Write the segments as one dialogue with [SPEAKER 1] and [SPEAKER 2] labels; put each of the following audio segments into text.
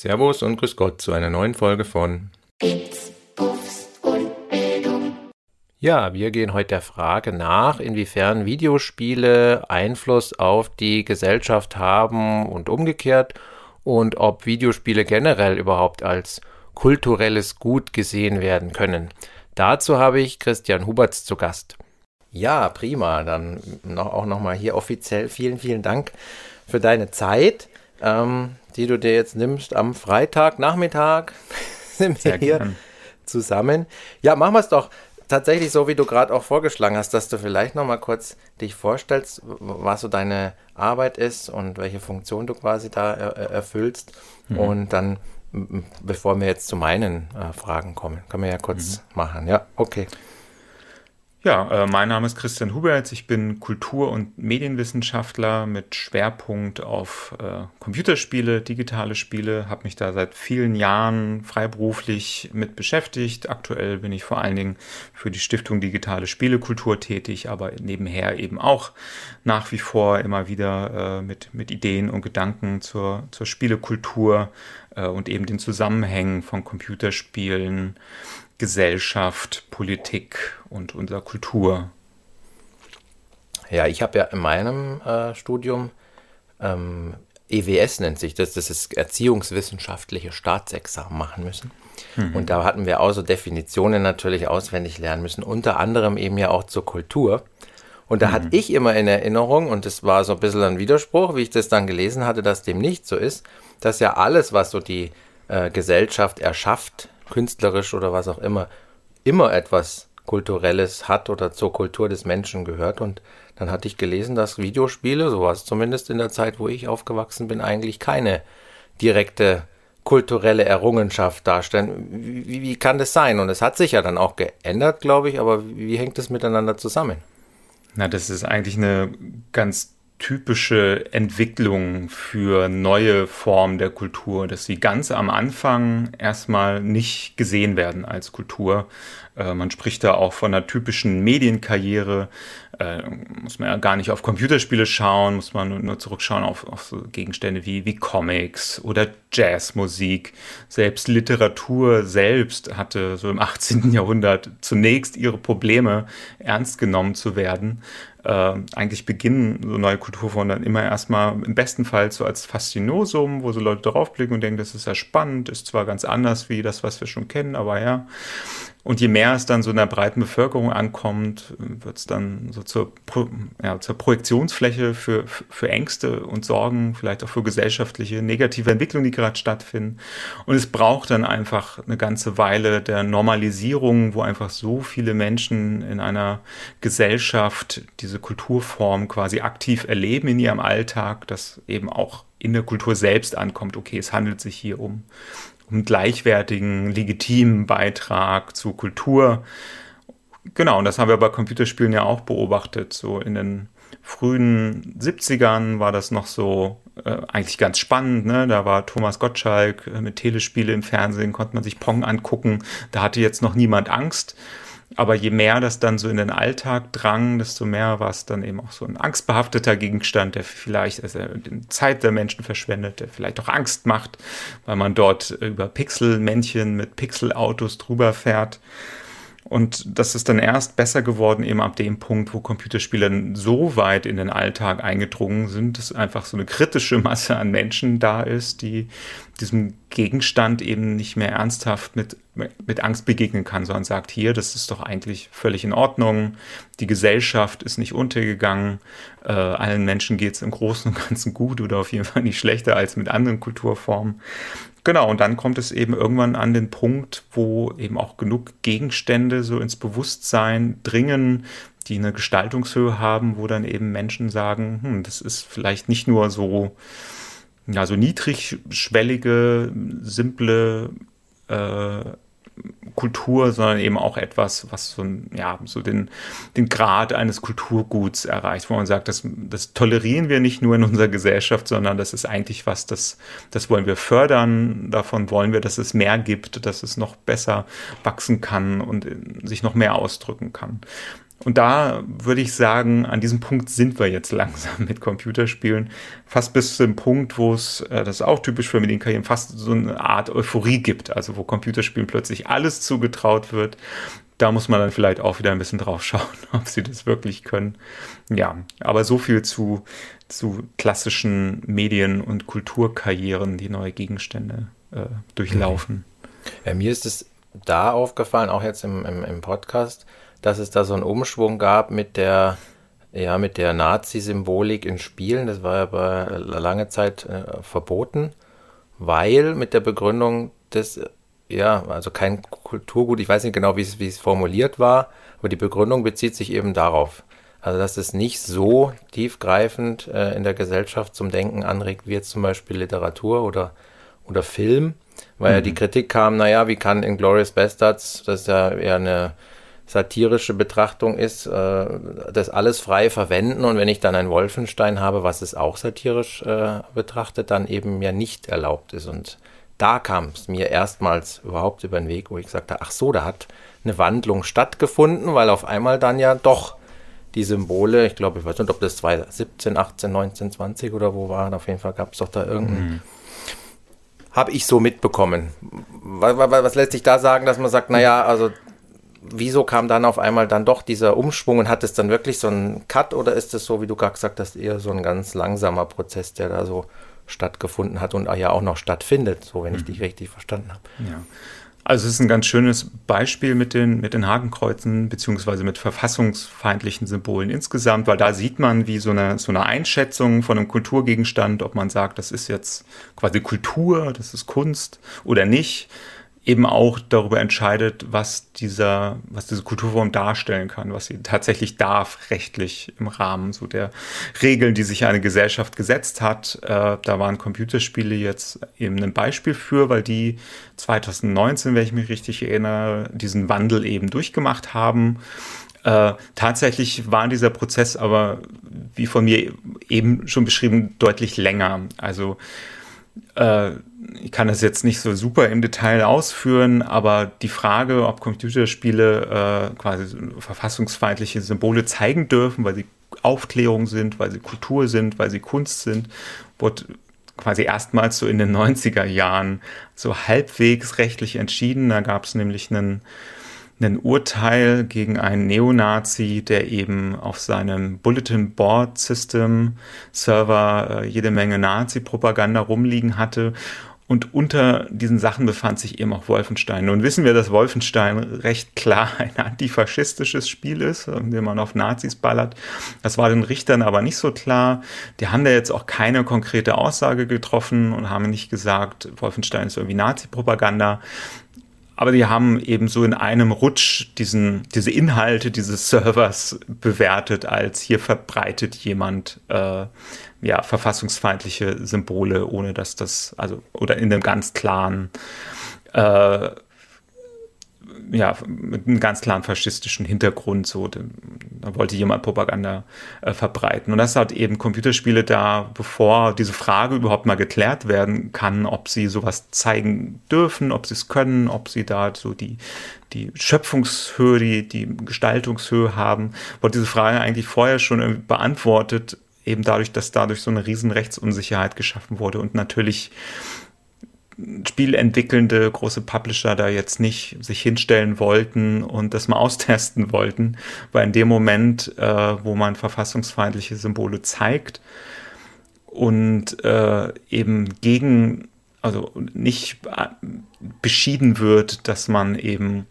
[SPEAKER 1] Servus und Grüß Gott zu einer neuen Folge von
[SPEAKER 2] Bits, Puffs und Bildung.
[SPEAKER 1] Ja, wir gehen heute der Frage nach, inwiefern Videospiele Einfluss auf die Gesellschaft haben und umgekehrt und ob Videospiele generell überhaupt als kulturelles Gut gesehen werden können. Dazu habe ich Christian Huberts zu Gast. Ja, prima. Dann noch, auch nochmal hier offiziell vielen, vielen Dank für deine Zeit. Ähm, die du dir jetzt nimmst am Freitagnachmittag, sind wir hier gern. zusammen. Ja, machen wir es doch tatsächlich so, wie du gerade auch vorgeschlagen hast, dass du vielleicht noch mal kurz dich vorstellst, was so deine Arbeit ist und welche Funktion du quasi da er erfüllst. Mhm. Und dann, bevor wir jetzt zu meinen äh, Fragen kommen, können wir ja kurz mhm. machen. Ja, okay.
[SPEAKER 3] Ja, äh, mein Name ist Christian Huberts. Ich bin Kultur- und Medienwissenschaftler mit Schwerpunkt auf äh, Computerspiele, digitale Spiele. Habe mich da seit vielen Jahren freiberuflich mit beschäftigt. Aktuell bin ich vor allen Dingen für die Stiftung Digitale Spielekultur tätig, aber nebenher eben auch nach wie vor immer wieder äh, mit, mit Ideen und Gedanken zur, zur Spielekultur äh, und eben den Zusammenhängen von Computerspielen Gesellschaft, Politik und unserer Kultur.
[SPEAKER 1] Ja, ich habe ja in meinem äh, Studium ähm, EWS nennt sich das, das ist Erziehungswissenschaftliche Staatsexamen machen müssen. Mhm. Und da hatten wir auch so Definitionen natürlich auswendig lernen müssen, unter anderem eben ja auch zur Kultur. Und da mhm. hatte ich immer in Erinnerung, und das war so ein bisschen ein Widerspruch, wie ich das dann gelesen hatte, dass dem nicht so ist, dass ja alles, was so die äh, Gesellschaft erschafft, künstlerisch oder was auch immer, immer etwas Kulturelles hat oder zur Kultur des Menschen gehört. Und dann hatte ich gelesen, dass Videospiele, so war es zumindest in der Zeit, wo ich aufgewachsen bin, eigentlich keine direkte kulturelle Errungenschaft darstellen. Wie, wie kann das sein? Und es hat sich ja dann auch geändert, glaube ich, aber wie, hängt das miteinander zusammen?
[SPEAKER 3] Na, das ist eigentlich eine ganz typische Entwicklung für neue Formen der Kultur, dass sie ganz am Anfang erstmal nicht gesehen werden als Kultur. Äh, man spricht da auch von einer typischen Medienkarriere. Äh, muss man ja gar nicht auf Computerspiele schauen, muss man nur zurückschauen auf, auf so Gegenstände wie, wie Comics oder Jazzmusik. Selbst Literatur selbst hatte so im 18. Jahrhundert zunächst ihre Probleme, ernst genommen zu werden äh, eigentlich beginnen so neue Kulturformen dann immer erstmal im besten Fall so als Faszinosum, wo so Leute draufblicken und denken, das ist ja spannend, ist zwar ganz anders wie das, was wir schon kennen, aber ja. Und je mehr es dann so in der breiten Bevölkerung ankommt, wird es dann so zur, ja, zur Projektionsfläche für, für Ängste und Sorgen, vielleicht auch für gesellschaftliche negative Entwicklungen, die gerade stattfinden. Und es braucht dann einfach eine ganze Weile der Normalisierung, wo einfach so viele Menschen in einer Gesellschaft diese Kulturform quasi aktiv erleben in ihrem Alltag, dass eben auch in der Kultur selbst ankommt, okay, es handelt sich hier um einen gleichwertigen, legitimen Beitrag zur Kultur. Genau, und das haben wir bei Computerspielen ja auch beobachtet. So in den frühen 70ern war das noch so äh, eigentlich ganz spannend. Ne? Da war Thomas Gottschalk äh, mit Telespiele im Fernsehen, konnte man sich Pong angucken. Da hatte jetzt noch niemand Angst. Aber je mehr das dann so in den Alltag drang, desto mehr war es dann eben auch so ein angstbehafteter Gegenstand, der vielleicht also die Zeit der Menschen verschwendet, der vielleicht auch Angst macht, weil man dort über Pixelmännchen mit Pixelautos drüber fährt. Und das ist dann erst besser geworden, eben ab dem Punkt, wo Computerspiele so weit in den Alltag eingedrungen sind, dass einfach so eine kritische Masse an Menschen da ist, die diesem Gegenstand eben nicht mehr ernsthaft mit, mit Angst begegnen kann, sondern sagt, hier, das ist doch eigentlich völlig in Ordnung, die Gesellschaft ist nicht untergegangen, äh, allen Menschen geht es im Großen und Ganzen gut oder auf jeden Fall nicht schlechter als mit anderen Kulturformen. Genau, und dann kommt es eben irgendwann an den Punkt, wo eben auch genug Gegenstände so ins Bewusstsein dringen, die eine Gestaltungshöhe haben, wo dann eben Menschen sagen, hm, das ist vielleicht nicht nur so, ja, so niedrigschwellige, simple äh, Kultur, sondern eben auch etwas, was so, ja, so den, den Grad eines Kulturguts erreicht, wo man sagt, das, das tolerieren wir nicht nur in unserer Gesellschaft, sondern das ist eigentlich was, das, das wollen wir fördern, davon wollen wir, dass es mehr gibt, dass es noch besser wachsen kann und sich noch mehr ausdrücken kann. Und da würde ich sagen, an diesem Punkt sind wir jetzt langsam mit Computerspielen. Fast bis zum Punkt, wo es, äh, das ist auch typisch für Medienkarrieren, fast so eine Art Euphorie gibt. Also wo Computerspielen plötzlich alles zugetraut wird. Da muss man dann vielleicht auch wieder ein bisschen drauf schauen, ob sie das wirklich können. Ja, aber so viel zu, zu klassischen Medien- und Kulturkarrieren, die neue Gegenstände äh, durchlaufen.
[SPEAKER 1] Ja, mir ist es da aufgefallen, auch jetzt im, im, im Podcast, dass es da so einen Umschwung gab mit der, ja, mit der Nazi-Symbolik in Spielen. Das war ja bei lange Zeit äh, verboten, weil mit der Begründung des, ja, also kein Kulturgut, ich weiß nicht genau, wie es, wie es formuliert war, aber die Begründung bezieht sich eben darauf. Also, dass es nicht so tiefgreifend äh, in der Gesellschaft zum Denken anregt, wie jetzt zum Beispiel Literatur oder, oder Film, weil mhm. ja die Kritik kam, naja, wie kann in Glorious Bastards, das ist ja eher eine satirische Betrachtung ist, äh, das alles frei verwenden und wenn ich dann ein Wolfenstein habe, was es auch satirisch äh, betrachtet, dann eben mir nicht erlaubt ist. Und da kam es mir erstmals überhaupt über den Weg, wo ich sagte, ach so, da hat eine Wandlung stattgefunden, weil auf einmal dann ja doch die Symbole, ich glaube, ich weiß nicht, ob das 2017, 18, 19, 20 oder wo war, auf jeden Fall gab es doch da irgendeinen. Mhm. Habe ich so mitbekommen. Was, was, was lässt sich da sagen, dass man sagt, naja, also wieso kam dann auf einmal dann doch dieser Umschwung und hat es dann wirklich so einen Cut oder ist es so, wie du gerade gesagt hast, eher so ein ganz langsamer Prozess, der da so stattgefunden hat und ja auch noch stattfindet, so wenn ich mhm. dich richtig verstanden habe.
[SPEAKER 3] Ja. Also es ist ein ganz schönes Beispiel mit den, mit den Hakenkreuzen beziehungsweise mit verfassungsfeindlichen Symbolen insgesamt, weil da sieht man, wie so eine, so eine Einschätzung von einem Kulturgegenstand, ob man sagt, das ist jetzt quasi Kultur, das ist Kunst oder nicht, eben auch darüber entscheidet, was dieser, was diese Kulturform darstellen kann, was sie tatsächlich darf, rechtlich im Rahmen so der Regeln, die sich eine Gesellschaft gesetzt hat. Äh, da waren Computerspiele jetzt eben ein Beispiel für, weil die 2019, wenn ich mich richtig erinnere, diesen Wandel eben durchgemacht haben. Äh, tatsächlich war dieser Prozess aber, wie von mir eben schon beschrieben, deutlich länger. Also äh, ich kann das jetzt nicht so super im Detail ausführen, aber die Frage, ob Computerspiele äh, quasi verfassungsfeindliche Symbole zeigen dürfen, weil sie Aufklärung sind, weil sie Kultur sind, weil sie Kunst sind, wurde quasi erstmals so in den 90er Jahren so halbwegs rechtlich entschieden. Da gab es nämlich einen ein Urteil gegen einen Neonazi, der eben auf seinem Bulletin Board System Server äh, jede Menge Nazi-Propaganda rumliegen hatte. Und unter diesen Sachen befand sich eben auch Wolfenstein. Nun wissen wir, dass Wolfenstein recht klar ein antifaschistisches Spiel ist, in dem man auf Nazis ballert. Das war den Richtern aber nicht so klar. Die haben da jetzt auch keine konkrete Aussage getroffen und haben nicht gesagt, Wolfenstein ist irgendwie Nazi-Propaganda. Aber die haben eben so in einem Rutsch diesen, diese Inhalte dieses Servers bewertet, als hier verbreitet jemand äh, ja, verfassungsfeindliche Symbole, ohne dass das, also, oder in einem ganz klaren äh, ja, mit einem ganz klaren faschistischen Hintergrund. So, da wollte jemand Propaganda äh, verbreiten. Und das hat eben Computerspiele da, bevor diese Frage überhaupt mal geklärt werden kann, ob sie sowas zeigen dürfen, ob sie es können, ob sie da so die, die Schöpfungshöhe, die, die Gestaltungshöhe haben, wurde diese Frage eigentlich vorher schon beantwortet, eben dadurch, dass dadurch so eine riesen Rechtsunsicherheit geschaffen wurde und natürlich spielentwickelnde große Publisher da jetzt nicht sich hinstellen wollten und das mal austesten wollten, weil in dem Moment, äh, wo man verfassungsfeindliche Symbole zeigt und äh, eben gegen, also nicht beschieden wird, dass man eben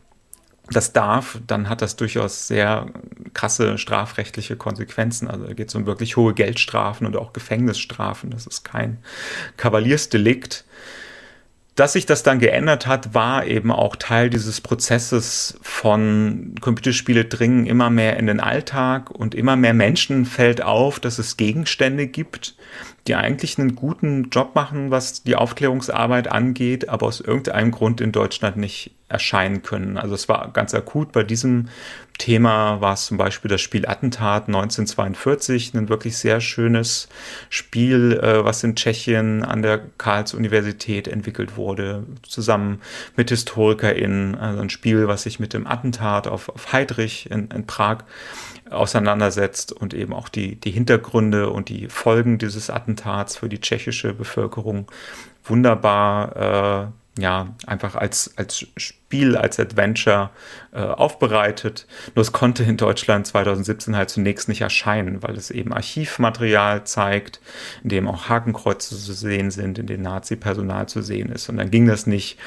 [SPEAKER 3] das darf, dann hat das durchaus sehr krasse strafrechtliche Konsequenzen. Also da geht es um wirklich hohe Geldstrafen und auch Gefängnisstrafen. Das ist kein Kavaliersdelikt. Dass sich das dann geändert hat, war eben auch Teil dieses Prozesses von Computerspiele dringen immer mehr in den Alltag und immer mehr Menschen fällt auf, dass es Gegenstände gibt, die eigentlich einen guten Job machen, was die Aufklärungsarbeit angeht, aber aus irgendeinem Grund in Deutschland nicht erscheinen können. Also es war ganz akut bei diesem Thema war es zum Beispiel das Spiel Attentat 1942, ein wirklich sehr schönes Spiel, äh, was in Tschechien an der Karls-Universität entwickelt wurde, zusammen mit HistorikerInnen. Also ein Spiel, was sich mit dem Attentat auf, auf Heydrich in, in Prag auseinandersetzt und eben auch die, die Hintergründe und die Folgen dieses Attentats für die tschechische Bevölkerung wunderbar äh, ja, einfach als, als Spiel, als Adventure äh, aufbereitet. Nur es konnte in Deutschland 2017 halt zunächst nicht erscheinen, weil es eben Archivmaterial zeigt, in dem auch Hakenkreuze zu sehen sind, in dem Nazi-Personal zu sehen ist. Und dann ging das nicht.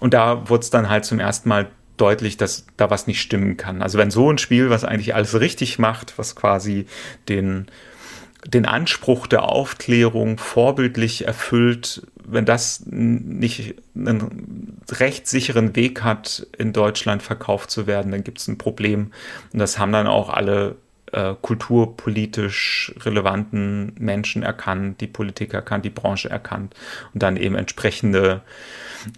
[SPEAKER 3] Und da wurde es dann halt zum ersten Mal deutlich, dass da was nicht stimmen kann. Also wenn so ein Spiel, was eigentlich alles richtig macht, was quasi den den Anspruch der Aufklärung vorbildlich erfüllt, wenn das nicht einen rechtssicheren Weg hat, in Deutschland verkauft zu werden, dann gibt es ein Problem. Und das haben dann auch alle äh, kulturpolitisch relevanten Menschen erkannt, die Politik erkannt, die Branche erkannt und dann eben entsprechende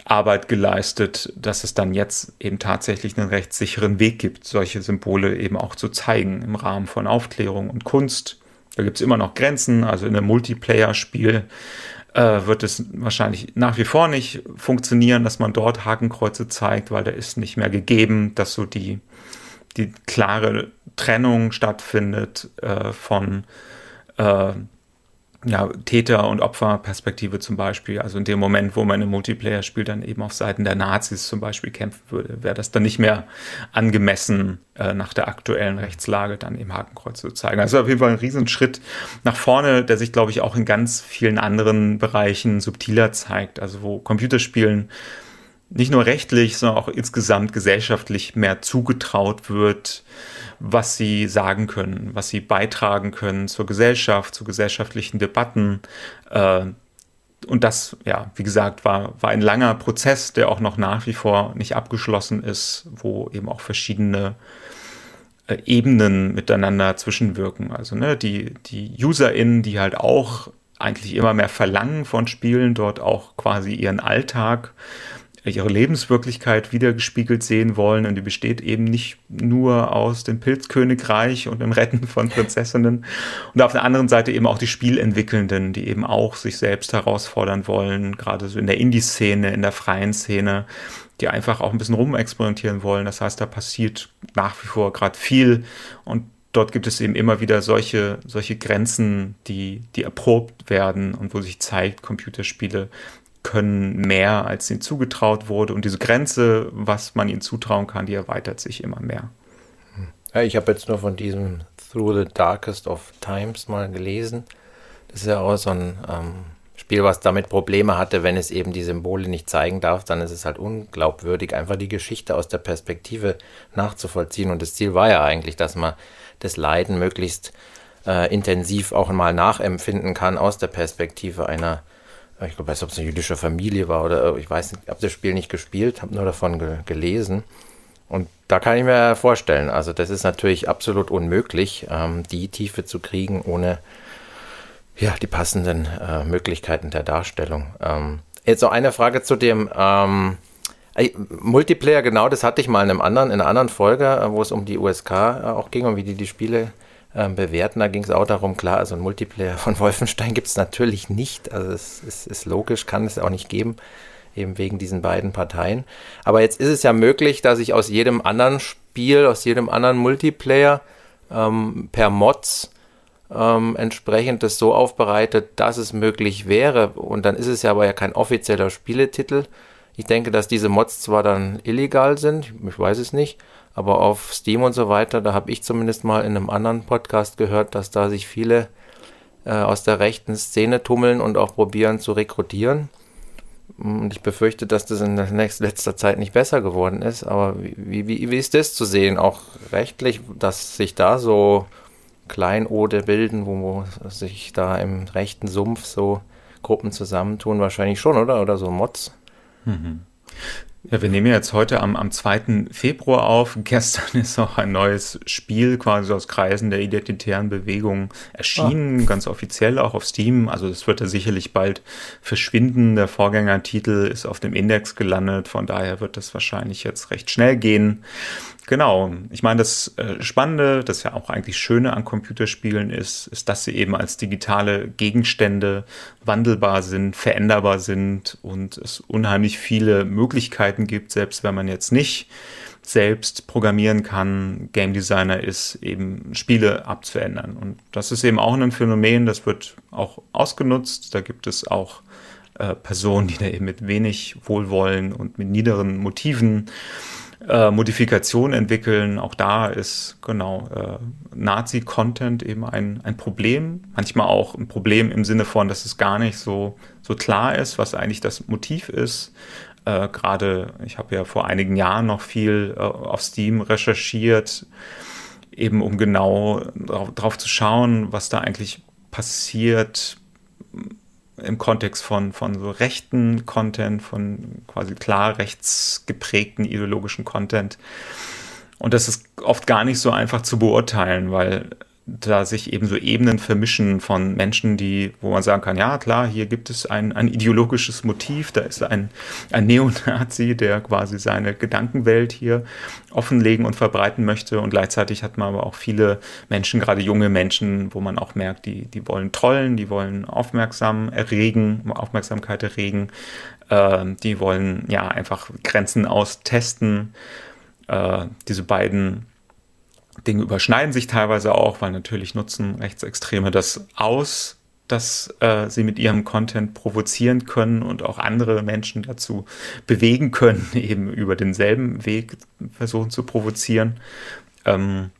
[SPEAKER 3] Arbeit geleistet, dass es dann jetzt eben tatsächlich einen rechtssicheren Weg gibt, solche Symbole eben auch zu zeigen im Rahmen von Aufklärung und Kunst da gibt es immer noch Grenzen. Also in einem Multiplayer-Spiel äh, wird es wahrscheinlich nach wie vor nicht funktionieren, dass man dort Hakenkreuze zeigt, weil da ist nicht mehr gegeben, dass so die, die klare Trennung stattfindet äh, von äh, ja, Täter- und Opferperspektive zum Beispiel. Also in dem Moment, wo man im Multiplayer spielt, dann eben auf Seiten der Nazis zum Beispiel kämpfen würde, wäre das dann nicht mehr angemessen, äh, nach der aktuellen Rechtslage dann eben Hakenkreuz zu zeigen. Also auf jeden Fall ein Riesenschritt nach vorne, der sich, glaube ich, auch in ganz vielen anderen Bereichen subtiler zeigt. Also wo Computerspielen nicht nur rechtlich, sondern auch insgesamt gesellschaftlich mehr zugetraut wird, was sie sagen können, was sie beitragen können zur Gesellschaft, zu gesellschaftlichen Debatten. Äh, und das, ja, wie gesagt, war, war ein langer Prozess, der auch noch nach wie vor nicht abgeschlossen ist, wo eben auch verschiedene äh, Ebenen miteinander zwischenwirken. Also ne, die, die UserInnen, die halt auch eigentlich immer mehr verlangen von Spielen, dort auch quasi ihren Alltag ihre Lebenswirklichkeit wiedergespiegelt sehen wollen. Und die besteht eben nicht nur aus dem Pilzkönigreich und dem Retten von Prinzessinnen. Und auf der anderen Seite eben auch die Spielentwickelnden, die eben auch sich selbst herausfordern wollen, gerade so in der Indie-Szene, in der freien Szene, die einfach auch ein bisschen rumexperimentieren wollen. Das heißt, da passiert nach wie vor gerade viel und dort gibt es eben immer wieder solche, solche Grenzen, die, die erprobt werden und wo sich zeigt, Computerspiele können mehr, als ihnen zugetraut wurde. Und diese Grenze, was man ihnen zutrauen kann, die erweitert sich immer mehr.
[SPEAKER 1] Ja, ich habe jetzt nur von diesem Through the Darkest of Times mal gelesen. Das ist ja auch so ein ähm, Spiel, was damit Probleme hatte, wenn es eben die Symbole nicht zeigen darf, dann ist es halt unglaubwürdig, einfach die Geschichte aus der Perspektive nachzuvollziehen. Und das Ziel war ja eigentlich, dass man das Leiden möglichst äh, intensiv auch mal nachempfinden kann aus der Perspektive einer ich glaube, weiß, ob es eine jüdische Familie war oder ich weiß nicht, habe das Spiel nicht gespielt, habe nur davon ge gelesen. Und da kann ich mir vorstellen, also das ist natürlich absolut unmöglich, ähm, die Tiefe zu kriegen, ohne ja, die passenden äh, Möglichkeiten der Darstellung. Ähm, jetzt noch eine Frage zu dem ähm, Multiplayer, genau, das hatte ich mal in, einem anderen, in einer anderen Folge, äh, wo es um die USK äh, auch ging und wie die die Spiele ähm, bewerten. Da ging es auch darum, klar, also ein Multiplayer von Wolfenstein gibt es natürlich nicht. Also es ist, ist logisch, kann es auch nicht geben, eben wegen diesen beiden Parteien. Aber jetzt ist es ja möglich, dass ich aus jedem anderen Spiel, aus jedem anderen Multiplayer ähm, per Mods ähm, entsprechend das so aufbereitet, dass es möglich wäre. Und dann ist es ja aber ja kein offizieller Spieletitel. Ich denke, dass diese Mods zwar dann illegal sind, ich weiß es nicht, aber auf Steam und so weiter, da habe ich zumindest mal in einem anderen Podcast gehört, dass da sich viele äh, aus der rechten Szene tummeln und auch probieren zu rekrutieren. Und ich befürchte, dass das in der nächsten, letzter Zeit nicht besser geworden ist. Aber wie, wie, wie ist das zu sehen, auch rechtlich, dass sich da so Kleinode bilden, wo, wo sich da im rechten Sumpf so Gruppen zusammentun? Wahrscheinlich schon, oder? Oder so Mods?
[SPEAKER 3] Mhm. Ja, wir nehmen jetzt heute am, am 2. Februar auf. Gestern ist auch ein neues Spiel quasi aus Kreisen der identitären Bewegung erschienen, ah. ganz offiziell auch auf Steam. Also das wird ja sicherlich bald verschwinden. Der Vorgängertitel ist auf dem Index gelandet, von daher wird das wahrscheinlich jetzt recht schnell gehen. Genau. Ich meine, das äh, Spannende, das ja auch eigentlich Schöne an Computerspielen ist, ist, dass sie eben als digitale Gegenstände wandelbar sind, veränderbar sind und es unheimlich viele Möglichkeiten gibt, selbst wenn man jetzt nicht selbst programmieren kann, Game Designer ist, eben Spiele abzuändern. Und das ist eben auch ein Phänomen, das wird auch ausgenutzt. Da gibt es auch äh, Personen, die da eben mit wenig Wohlwollen und mit niederen Motiven äh, Modifikation entwickeln. Auch da ist genau äh, Nazi-Content eben ein, ein Problem. Manchmal auch ein Problem im Sinne von, dass es gar nicht so, so klar ist, was eigentlich das Motiv ist. Äh, Gerade, ich habe ja vor einigen Jahren noch viel äh, auf Steam recherchiert, eben um genau darauf zu schauen, was da eigentlich passiert im Kontext von, von so rechten Content, von quasi klar rechtsgeprägten ideologischen Content. Und das ist oft gar nicht so einfach zu beurteilen, weil da sich eben so Ebenen vermischen von Menschen, die, wo man sagen kann, ja klar, hier gibt es ein, ein ideologisches Motiv, da ist ein, ein Neonazi, der quasi seine Gedankenwelt hier offenlegen und verbreiten möchte und gleichzeitig hat man aber auch viele Menschen, gerade junge Menschen, wo man auch merkt, die, die wollen trollen, die wollen aufmerksam erregen, Aufmerksamkeit erregen, äh, die wollen ja einfach Grenzen austesten. Äh, diese beiden Dinge überschneiden sich teilweise auch, weil natürlich nutzen Rechtsextreme das aus, dass äh, sie mit ihrem Content provozieren können und auch andere Menschen dazu bewegen können, eben über denselben Weg versuchen zu provozieren. Ähm,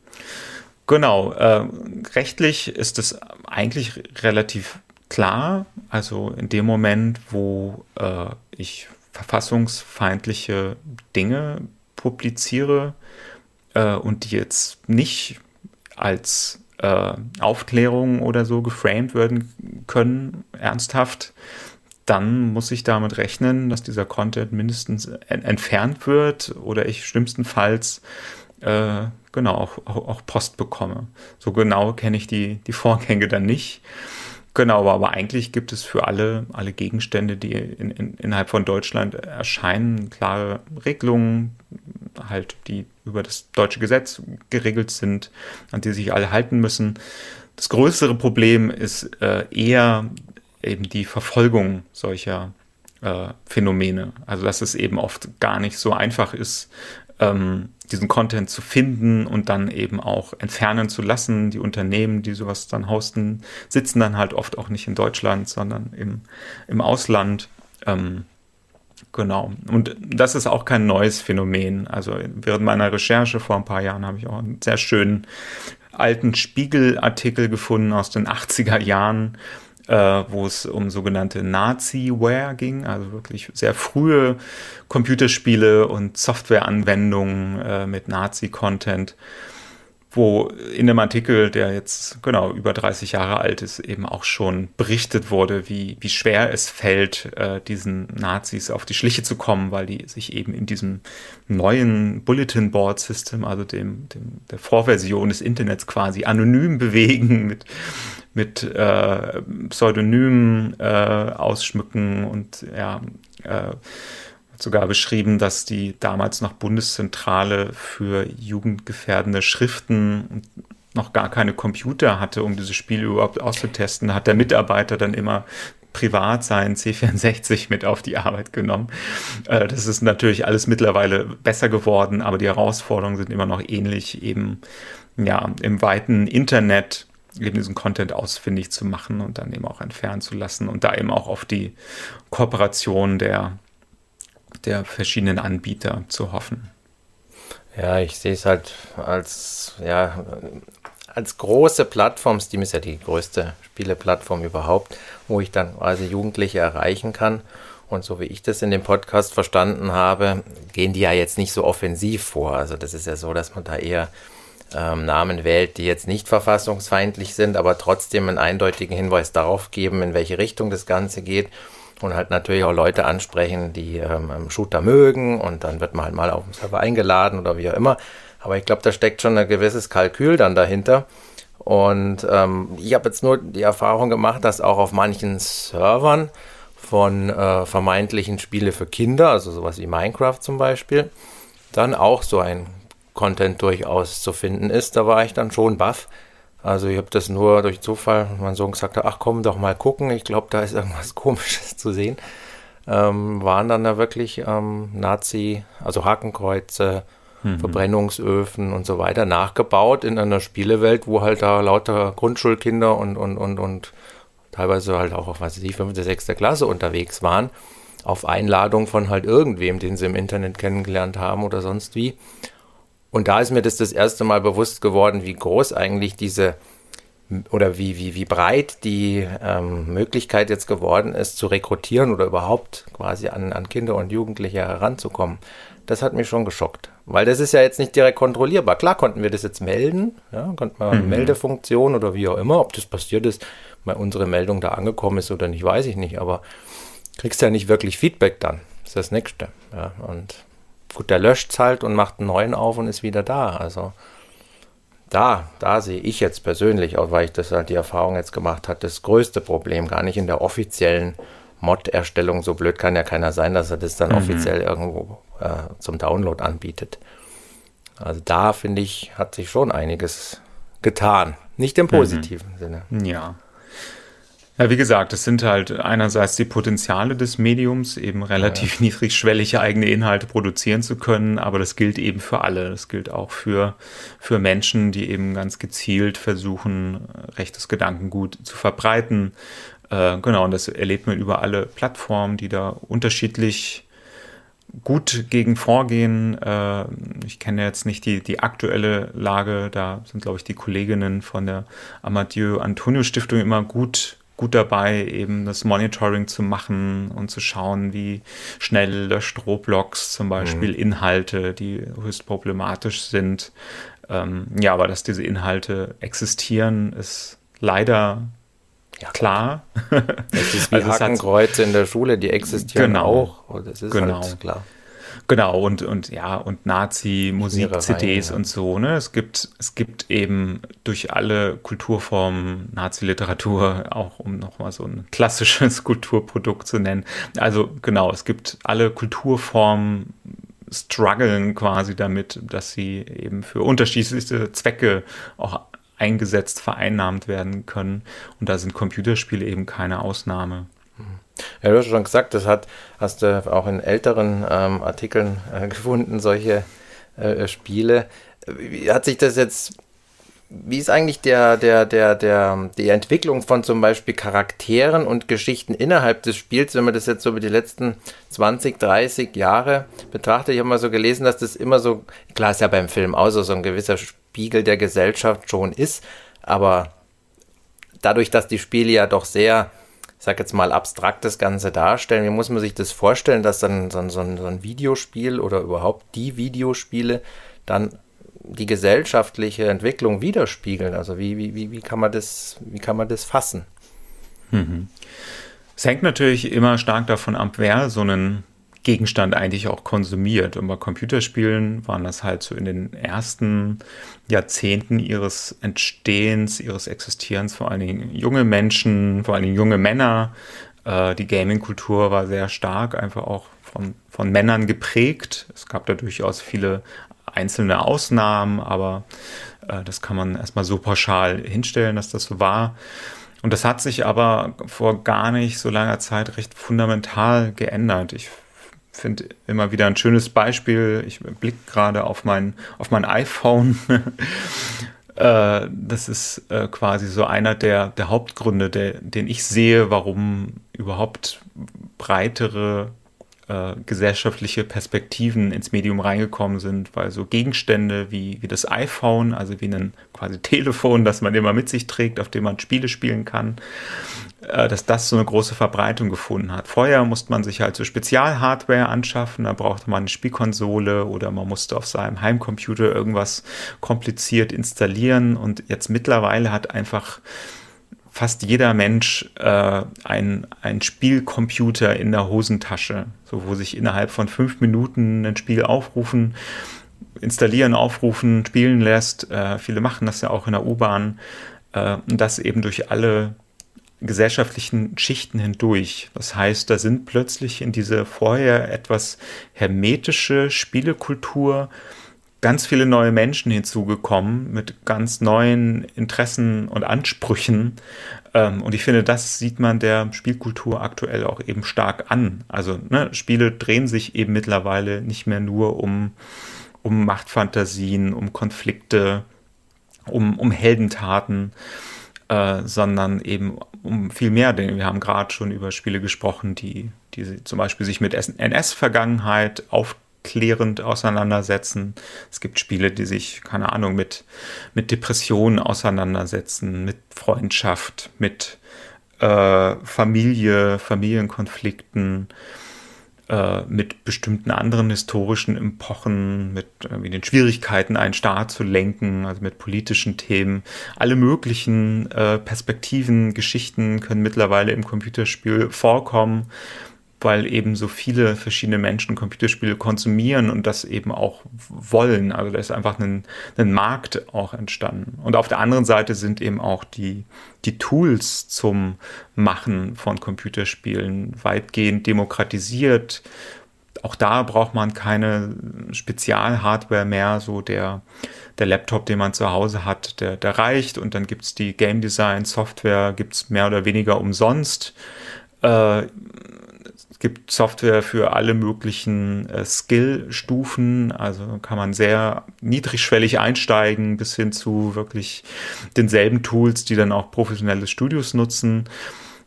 [SPEAKER 3] genau, äh, rechtlich ist es eigentlich relativ klar. Also in dem Moment, wo äh, ich verfassungsfeindliche Dinge publiziere, äh, und die jetzt nicht als äh, Aufklärung oder so geframed werden können, ernsthaft, dann muss ich damit rechnen, dass dieser Content mindestens en entfernt wird oder ich schlimmstenfalls äh, genau auch, auch, auch, Post bekomme. So genau kenne ich die, die Vorgänge dann nicht. Genau, aber eigentlich gibt es für alle, alle Gegenstände, die in, in, innerhalb von Deutschland erscheinen, klare Regelungen, halt, die über das deutsche Gesetz geregelt sind, an die sich alle halten müssen. Das größere Problem ist äh, eher eben die Verfolgung solcher äh, Phänomene. Also dass es eben oft gar nicht so einfach ist, ähm, diesen Content zu finden und dann eben auch entfernen zu lassen. Die Unternehmen, die sowas dann hosten, sitzen dann halt oft auch nicht in Deutschland, sondern im, im Ausland. Ähm, genau. Und das ist auch kein neues Phänomen. Also während meiner Recherche vor ein paar Jahren habe ich auch einen sehr schönen alten Spiegelartikel gefunden aus den 80er Jahren, äh, wo es um sogenannte Nazi-Ware ging, also wirklich sehr frühe Computerspiele und Softwareanwendungen äh, mit Nazi-Content wo in dem Artikel, der jetzt genau über 30 Jahre alt ist, eben auch schon berichtet wurde, wie, wie schwer es fällt, äh, diesen Nazis auf die Schliche zu kommen, weil die sich eben in diesem neuen Bulletin Board System, also dem, dem der Vorversion des Internets quasi anonym bewegen mit mit äh, Pseudonymen äh, ausschmücken und ja äh, sogar beschrieben, dass die damals noch Bundeszentrale für jugendgefährdende Schriften noch gar keine Computer hatte, um diese Spiele überhaupt auszutesten, hat der Mitarbeiter dann immer privat seinen C64 mit auf die Arbeit genommen. Äh, das ist natürlich alles mittlerweile besser geworden, aber die Herausforderungen sind immer noch ähnlich, eben ja im weiten Internet eben diesen Content ausfindig zu machen und dann eben auch entfernen zu lassen und da eben auch auf die Kooperation der der verschiedenen Anbieter zu hoffen.
[SPEAKER 1] Ja, ich sehe es halt als, ja, als große Plattform. Steam ist ja die größte Spieleplattform überhaupt, wo ich dann quasi Jugendliche erreichen kann. Und so wie ich das in dem Podcast verstanden habe, gehen die ja jetzt nicht so offensiv vor. Also das ist ja so, dass man da eher ähm, Namen wählt, die jetzt nicht verfassungsfeindlich sind, aber trotzdem einen eindeutigen Hinweis darauf geben, in welche Richtung das Ganze geht und halt natürlich auch Leute ansprechen, die ähm, Shooter mögen und dann wird man halt mal auf dem Server eingeladen oder wie auch immer. Aber ich glaube, da steckt schon ein gewisses Kalkül dann dahinter. Und ähm, ich habe jetzt nur die Erfahrung gemacht, dass auch auf manchen Servern von äh, vermeintlichen Spiele für Kinder, also sowas wie Minecraft zum Beispiel, dann auch so ein Content durchaus zu finden ist. Da war ich dann schon baff. Also ich habe das nur durch Zufall, mein Sohn gesagt hat, ach komm doch mal gucken, ich glaube, da ist irgendwas Komisches zu sehen. Ähm, waren dann da wirklich ähm, Nazi, also Hakenkreuze, mhm. Verbrennungsöfen und so weiter nachgebaut in einer Spielewelt, wo halt da lauter Grundschulkinder und, und, und, und teilweise halt auch auf, was weiß ich, fünfte, sechste Klasse unterwegs waren, auf Einladung von halt irgendwem, den sie im Internet kennengelernt haben oder sonst wie. Und da ist mir das das erste Mal bewusst geworden, wie groß eigentlich diese oder wie, wie, wie breit die ähm, Möglichkeit jetzt geworden ist, zu rekrutieren oder überhaupt quasi an, an Kinder und Jugendliche heranzukommen. Das hat mich schon geschockt. Weil das ist ja jetzt nicht direkt kontrollierbar. Klar konnten wir das jetzt melden, ja, konnten wir eine mhm. Meldefunktion oder wie auch immer, ob das passiert ist, weil unsere Meldung da angekommen ist oder nicht, weiß ich nicht, aber kriegst ja nicht wirklich Feedback dann. Das ist das Nächste. Ja, und gut, der löscht halt und macht einen neuen auf und ist wieder da. Also da, da sehe ich jetzt persönlich, auch weil ich das halt die Erfahrung jetzt gemacht habe, das größte Problem gar nicht in der offiziellen Mod-Erstellung. So blöd kann ja keiner sein, dass er das dann mhm. offiziell irgendwo äh, zum Download anbietet. Also da finde ich, hat sich schon einiges getan. Nicht im mhm. positiven mhm. Sinne.
[SPEAKER 3] Ja. Ja, wie gesagt, es sind halt einerseits die Potenziale des Mediums, eben relativ ja. niedrigschwellige eigene Inhalte produzieren zu können, aber das gilt eben für alle. Das gilt auch für, für Menschen, die eben ganz gezielt versuchen, rechtes Gedankengut zu verbreiten. Äh, genau, und das erlebt man über alle Plattformen, die da unterschiedlich gut gegen vorgehen. Äh, ich kenne jetzt nicht die, die aktuelle Lage. Da sind, glaube ich, die Kolleginnen von der Amadeo Antonio Stiftung immer gut gut dabei, eben das Monitoring zu machen und zu schauen, wie schnell löscht Roblox zum Beispiel mhm. Inhalte, die höchst problematisch sind. Ähm, ja, aber dass diese Inhalte existieren, ist leider ja, klar.
[SPEAKER 1] Das ist wie also Hakenkreuze in der Schule, die existieren genau, auch.
[SPEAKER 3] Oh, das ist genau. halt klar. Genau, und, und ja, und Nazi-Musik-CDs ja. und so, ne? Es gibt, es gibt eben durch alle Kulturformen Nazi-Literatur, auch um nochmal so ein klassisches Kulturprodukt zu nennen. Also genau, es gibt alle Kulturformen strugglen quasi damit, dass sie eben für unterschiedlichste Zwecke auch eingesetzt, vereinnahmt werden können. Und da sind Computerspiele eben keine Ausnahme.
[SPEAKER 1] Ja, du hast schon gesagt, das hat, hast du auch in älteren ähm, Artikeln äh, gefunden, solche äh, Spiele. Wie hat sich das jetzt, wie ist eigentlich der, der, der, der, die Entwicklung von zum Beispiel Charakteren und Geschichten innerhalb des Spiels, wenn man das jetzt so über die letzten 20, 30 Jahre betrachtet? Ich habe mal so gelesen, dass das immer so, klar ist ja beim Film auch so, so ein gewisser Spiegel der Gesellschaft schon ist, aber dadurch, dass die Spiele ja doch sehr sag jetzt mal, abstrakt das Ganze darstellen. Wie muss man sich das vorstellen, dass dann so ein, so, so ein Videospiel oder überhaupt die Videospiele dann die gesellschaftliche Entwicklung widerspiegeln? Also wie, wie, wie, wie, kann, man das, wie kann man das fassen?
[SPEAKER 3] Mhm. Es hängt natürlich immer stark davon ab, wer so einen Gegenstand eigentlich auch konsumiert. Und bei Computerspielen waren das halt so in den ersten Jahrzehnten ihres Entstehens, ihres Existierens vor allen Dingen junge Menschen, vor allen Dingen junge Männer. Äh, die Gaming-Kultur war sehr stark, einfach auch von, von Männern geprägt. Es gab da durchaus viele einzelne Ausnahmen, aber äh, das kann man erstmal so pauschal hinstellen, dass das so war. Und das hat sich aber vor gar nicht so langer Zeit recht fundamental geändert. Ich finde immer wieder ein schönes Beispiel. Ich blicke gerade auf mein, auf mein iPhone. äh, das ist äh, quasi so einer der, der Hauptgründe, der, den ich sehe, warum überhaupt breitere äh, gesellschaftliche Perspektiven ins Medium reingekommen sind, weil so Gegenstände wie, wie das iPhone, also wie ein quasi Telefon, das man immer mit sich trägt, auf dem man Spiele spielen kann, äh, dass das so eine große Verbreitung gefunden hat. Vorher musste man sich halt so Spezialhardware anschaffen, da brauchte man eine Spielkonsole oder man musste auf seinem Heimcomputer irgendwas kompliziert installieren und jetzt mittlerweile hat einfach fast jeder Mensch äh, ein, ein Spielcomputer in der Hosentasche, so wo sich innerhalb von fünf Minuten ein Spiel aufrufen, installieren, aufrufen, spielen lässt. Äh, viele machen das ja auch in der U-Bahn. Äh, und das eben durch alle gesellschaftlichen Schichten hindurch. Das heißt, da sind plötzlich in diese vorher etwas hermetische Spielekultur ganz viele neue Menschen hinzugekommen mit ganz neuen Interessen und Ansprüchen. Ähm, und ich finde, das sieht man der Spielkultur aktuell auch eben stark an. Also ne, Spiele drehen sich eben mittlerweile nicht mehr nur um, um Machtfantasien, um Konflikte, um, um Heldentaten, äh, sondern eben um viel mehr Dinge. Wir haben gerade schon über Spiele gesprochen, die, die zum Beispiel sich mit NS-Vergangenheit aufklärend auseinandersetzen. Es gibt Spiele, die sich, keine Ahnung, mit, mit Depressionen auseinandersetzen, mit Freundschaft, mit äh, Familie, Familienkonflikten, äh, mit bestimmten anderen historischen Epochen, mit irgendwie den Schwierigkeiten, einen Staat zu lenken, also mit politischen Themen. Alle möglichen äh, Perspektiven, Geschichten können mittlerweile im Computerspiel vorkommen weil eben so viele verschiedene Menschen Computerspiele konsumieren und das eben auch wollen. Also da ist einfach ein, ein Markt auch entstanden. Und auf der anderen Seite sind eben auch die, die Tools zum Machen von Computerspielen weitgehend demokratisiert. Auch da braucht man keine Spezialhardware mehr, so der, der Laptop, den man zu Hause hat, der, der reicht und dann gibt es die Game Design Software, gibt es mehr oder weniger umsonst. Äh, gibt Software für alle möglichen äh, Skill-Stufen, also kann man sehr niedrigschwellig einsteigen bis hin zu wirklich denselben Tools, die dann auch professionelle Studios nutzen.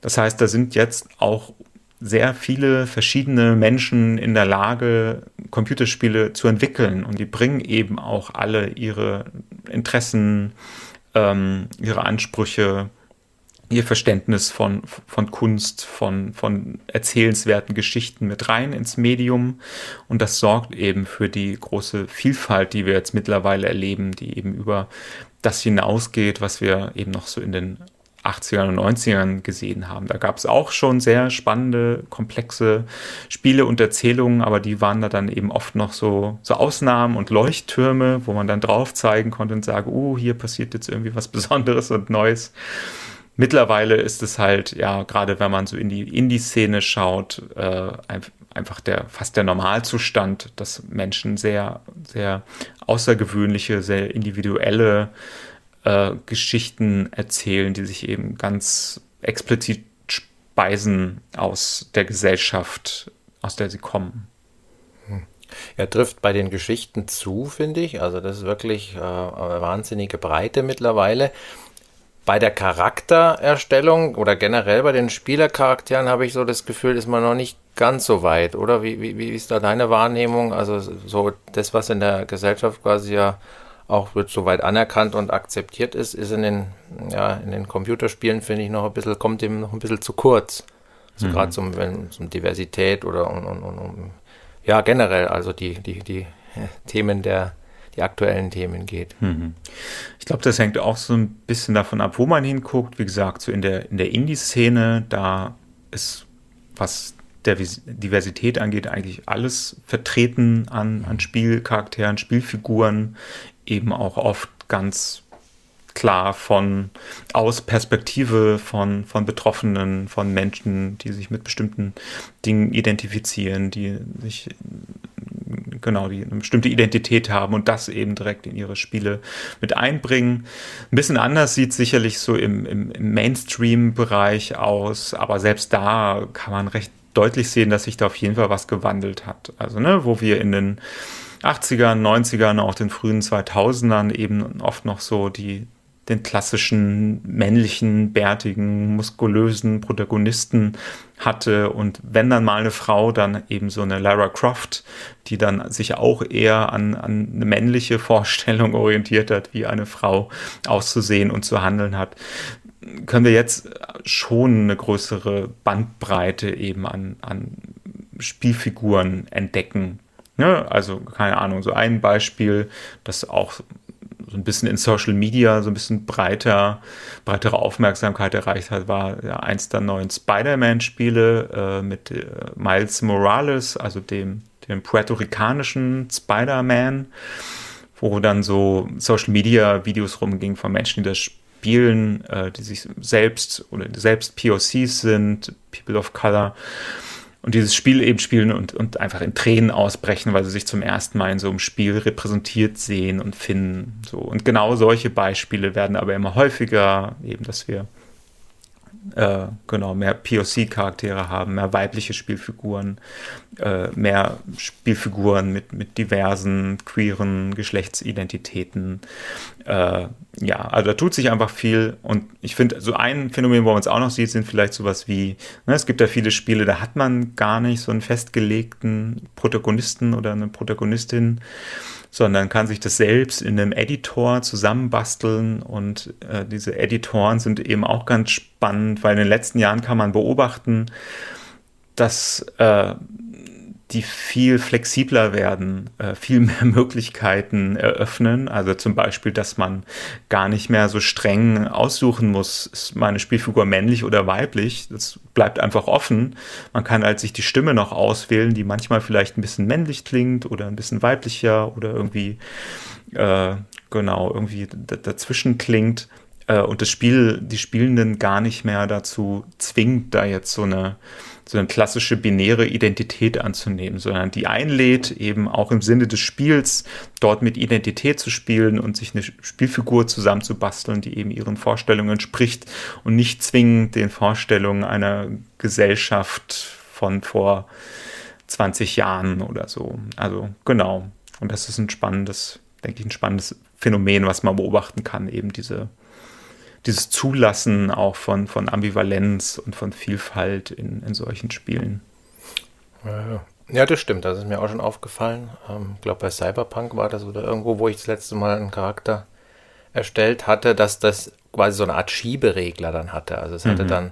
[SPEAKER 3] Das heißt, da sind jetzt auch sehr viele verschiedene Menschen in der Lage, Computerspiele zu entwickeln und die bringen eben auch alle ihre Interessen, ähm, ihre Ansprüche ihr Verständnis von, von Kunst, von, von erzählenswerten Geschichten mit rein ins Medium. Und das sorgt eben für die große Vielfalt, die wir jetzt mittlerweile erleben, die eben über das hinausgeht, was wir eben noch so in den 80ern und 90ern gesehen haben. Da gab es auch schon sehr spannende, komplexe Spiele und Erzählungen, aber die waren da dann eben oft noch so, so Ausnahmen und Leuchttürme, wo man dann drauf zeigen konnte und sagen, oh, hier passiert jetzt irgendwie was Besonderes und Neues. Mittlerweile ist es halt, ja, gerade wenn man so in die Indie-Szene schaut, äh, einfach der fast der Normalzustand, dass Menschen sehr, sehr außergewöhnliche, sehr individuelle äh, Geschichten erzählen, die sich eben ganz explizit speisen aus der Gesellschaft, aus der sie kommen.
[SPEAKER 1] Hm. Er trifft bei den Geschichten zu, finde ich. Also das ist wirklich äh, eine wahnsinnige Breite mittlerweile bei der Charaktererstellung oder generell bei den Spielercharakteren habe ich so das Gefühl, ist man noch nicht ganz so weit, oder? Wie, wie, wie ist da deine Wahrnehmung? Also so das, was in der Gesellschaft quasi ja auch wird so weit anerkannt und akzeptiert ist, ist in den, ja, in den Computerspielen, finde ich, noch ein bisschen, kommt dem noch ein bisschen zu kurz. Also mhm. gerade zum, wenn, zum Diversität oder und, und, und, ja, generell, also die, die, die Themen der die aktuellen Themen geht. Mhm.
[SPEAKER 3] Ich glaube, das hängt auch so ein bisschen davon ab, wo man hinguckt. Wie gesagt, so in der, in der Indie-Szene, da ist, was der Diversität angeht, eigentlich alles vertreten an, an Spielcharakteren, Spielfiguren, eben auch oft ganz klar von aus Perspektive von, von Betroffenen, von Menschen, die sich mit bestimmten Dingen identifizieren, die sich genau, die eine bestimmte Identität haben und das eben direkt in ihre Spiele mit einbringen. Ein bisschen anders sieht sicherlich so im, im, im Mainstream-Bereich aus, aber selbst da kann man recht deutlich sehen, dass sich da auf jeden Fall was gewandelt hat. Also, ne, wo wir in den 80ern, 90ern, auch den frühen 2000ern eben oft noch so die den klassischen männlichen, bärtigen, muskulösen Protagonisten hatte und wenn dann mal eine Frau, dann eben so eine Lara Croft, die dann sich auch eher an, an eine männliche Vorstellung orientiert hat, wie eine Frau auszusehen und zu handeln hat, können wir jetzt schon eine größere Bandbreite eben an, an Spielfiguren entdecken. Ja, also keine Ahnung, so ein Beispiel, das auch so ein bisschen in Social Media so ein bisschen breiter, breitere Aufmerksamkeit erreicht hat, war ja eins der neuen Spider-Man-Spiele äh, mit äh, Miles Morales, also dem, dem puerto-ricanischen Spider-Man, wo dann so Social Media-Videos rumgingen von Menschen, die das spielen, äh, die sich selbst oder selbst POCs sind, People of Color und dieses Spiel eben spielen und, und einfach in Tränen ausbrechen, weil sie sich zum ersten Mal in so einem Spiel repräsentiert sehen und finden. So. Und genau solche Beispiele werden aber immer häufiger, eben, dass wir äh, genau mehr POC-Charaktere haben, mehr weibliche Spielfiguren, äh, mehr Spielfiguren mit, mit diversen queeren Geschlechtsidentitäten. Äh, ja, also da tut sich einfach viel und ich finde, so ein Phänomen, wo man es auch noch sieht, sind vielleicht sowas wie, ne, es gibt ja viele Spiele, da hat man gar nicht so einen festgelegten Protagonisten oder eine Protagonistin sondern kann sich das selbst in einem Editor zusammenbasteln und äh, diese Editoren sind eben auch ganz spannend, weil in den letzten Jahren kann man beobachten, dass äh, die viel flexibler werden, äh, viel mehr Möglichkeiten eröffnen. Also zum Beispiel, dass man gar nicht mehr so streng aussuchen muss, ist meine Spielfigur männlich oder weiblich. Das bleibt einfach offen. Man kann halt sich die Stimme noch auswählen, die manchmal vielleicht ein bisschen männlich klingt oder ein bisschen weiblicher oder irgendwie, äh, genau, irgendwie dazwischen klingt. Äh, und das Spiel, die Spielenden gar nicht mehr dazu zwingt, da jetzt so eine so eine klassische binäre Identität anzunehmen, sondern die einlädt, eben auch im Sinne des Spiels dort mit Identität zu spielen und sich eine Spielfigur zusammenzubasteln, die eben ihren Vorstellungen entspricht und nicht zwingend den Vorstellungen einer Gesellschaft von vor 20 Jahren oder so. Also genau. Und das ist ein spannendes, denke ich, ein spannendes Phänomen, was man beobachten kann, eben diese dieses Zulassen auch von, von Ambivalenz und von Vielfalt in, in solchen Spielen.
[SPEAKER 1] Ja, das stimmt. Das ist mir auch schon aufgefallen. Ich ähm, glaube, bei Cyberpunk war das oder irgendwo, wo ich das letzte Mal einen Charakter erstellt hatte, dass das quasi so eine Art Schieberegler dann hatte. Also es hatte mhm. dann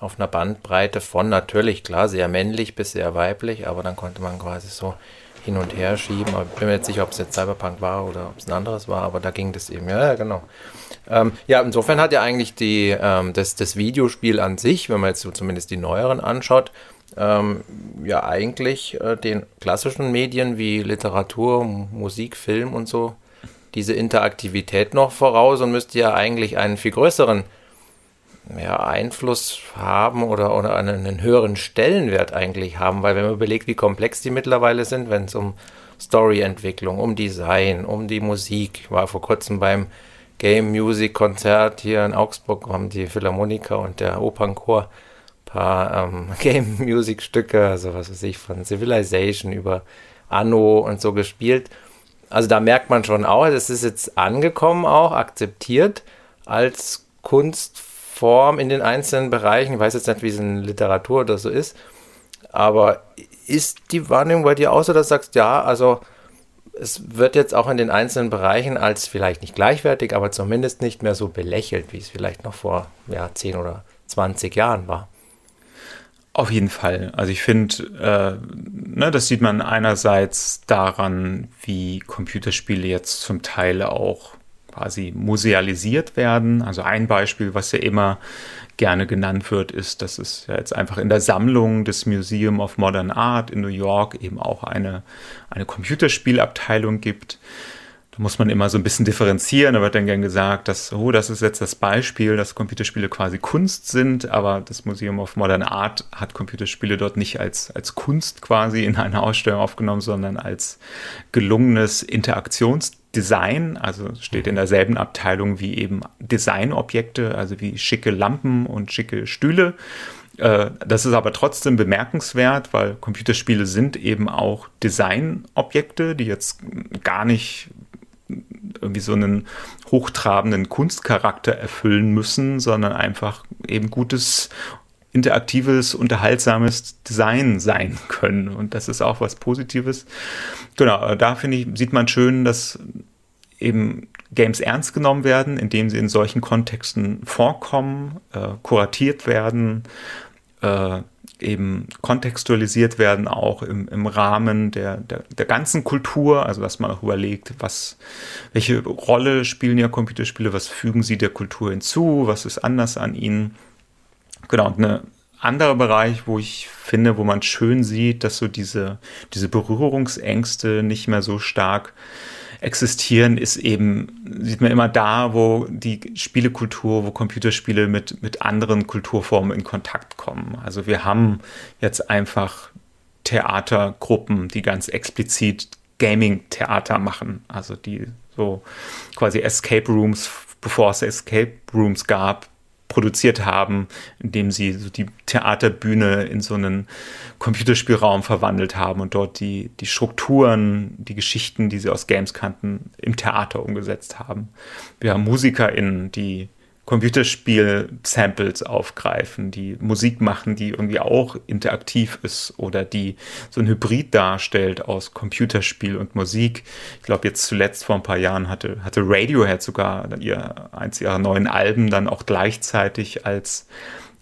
[SPEAKER 1] auf einer Bandbreite von natürlich, klar, sehr männlich bis sehr weiblich, aber dann konnte man quasi so hin und her schieben. Aber ich bin mir jetzt sicher, ob es jetzt Cyberpunk war oder ob es ein anderes war, aber da ging das eben. Ja, genau. Ähm, ja, insofern hat ja eigentlich die, ähm, das, das Videospiel an sich, wenn man jetzt so zumindest die neueren anschaut, ähm, ja eigentlich äh, den klassischen Medien wie Literatur, Musik, Film und so diese Interaktivität noch voraus und müsste ja eigentlich einen viel größeren ja, Einfluss haben oder, oder einen, höheren Stellenwert eigentlich haben, weil wenn man überlegt, wie komplex die mittlerweile sind, wenn es um Storyentwicklung, um Design, um die Musik, ich war vor kurzem beim Game Music Konzert hier in Augsburg, haben die Philharmoniker und der Opernchor ein paar ähm, Game Music Stücke, also was weiß ich, von Civilization über Anno und so gespielt. Also da merkt man schon auch, es ist jetzt angekommen auch, akzeptiert als Kunstform in den einzelnen Bereichen. Ich weiß jetzt nicht, wie es in Literatur oder so ist, aber ist die Wahrnehmung bei dir auch so, dass du sagst, ja, also es wird jetzt auch in den einzelnen Bereichen als vielleicht nicht gleichwertig, aber zumindest nicht mehr so belächelt, wie es vielleicht noch vor ja, 10 oder 20 Jahren war.
[SPEAKER 3] Auf jeden Fall. Also ich finde, äh, ne, das sieht man einerseits daran, wie Computerspiele jetzt zum Teil auch quasi musealisiert werden. Also ein Beispiel, was ja immer gerne genannt wird, ist, dass es ja jetzt einfach in der Sammlung des Museum of Modern Art in New York eben auch eine, eine Computerspielabteilung gibt. Da muss man immer so ein bisschen differenzieren. Da wird dann gern gesagt, dass, oh, das ist jetzt das Beispiel, dass Computerspiele quasi Kunst sind, aber das Museum of Modern Art hat Computerspiele dort nicht als, als Kunst quasi in eine Ausstellung aufgenommen, sondern als gelungenes Interaktions Design, also steht in derselben Abteilung wie eben Designobjekte, also wie schicke Lampen und schicke Stühle. Äh, das ist aber trotzdem bemerkenswert, weil Computerspiele sind eben auch Designobjekte, die jetzt gar nicht irgendwie so einen hochtrabenden Kunstcharakter erfüllen müssen, sondern einfach eben gutes interaktives, unterhaltsames Design sein können. Und das ist auch was Positives. Genau, da finde ich, sieht man schön, dass eben Games ernst genommen werden, indem sie in solchen Kontexten vorkommen, äh, kuratiert werden, äh, eben kontextualisiert werden, auch im, im Rahmen der, der, der ganzen Kultur, also dass man auch überlegt, was, welche Rolle spielen ja Computerspiele, was fügen sie der Kultur hinzu, was ist anders an ihnen. Genau, und ein anderer Bereich, wo ich finde, wo man schön sieht, dass so diese, diese Berührungsängste nicht mehr so stark existieren, ist eben, sieht man immer da, wo die Spielekultur, wo Computerspiele mit, mit anderen Kulturformen in Kontakt kommen. Also wir haben jetzt einfach Theatergruppen, die ganz explizit Gaming-Theater machen, also die so quasi Escape Rooms, bevor es Escape Rooms gab, produziert haben, indem sie so die Theaterbühne in so einen Computerspielraum verwandelt haben und dort die, die Strukturen, die Geschichten, die sie aus Games kannten, im Theater umgesetzt haben. Wir haben MusikerInnen, die Computerspiel-Samples aufgreifen, die Musik machen, die irgendwie auch interaktiv ist oder die so ein Hybrid darstellt aus Computerspiel und Musik. Ich glaube, jetzt zuletzt vor ein paar Jahren hatte, hatte Radiohead sogar ihr, eins ihrer neuen Alben dann auch gleichzeitig als,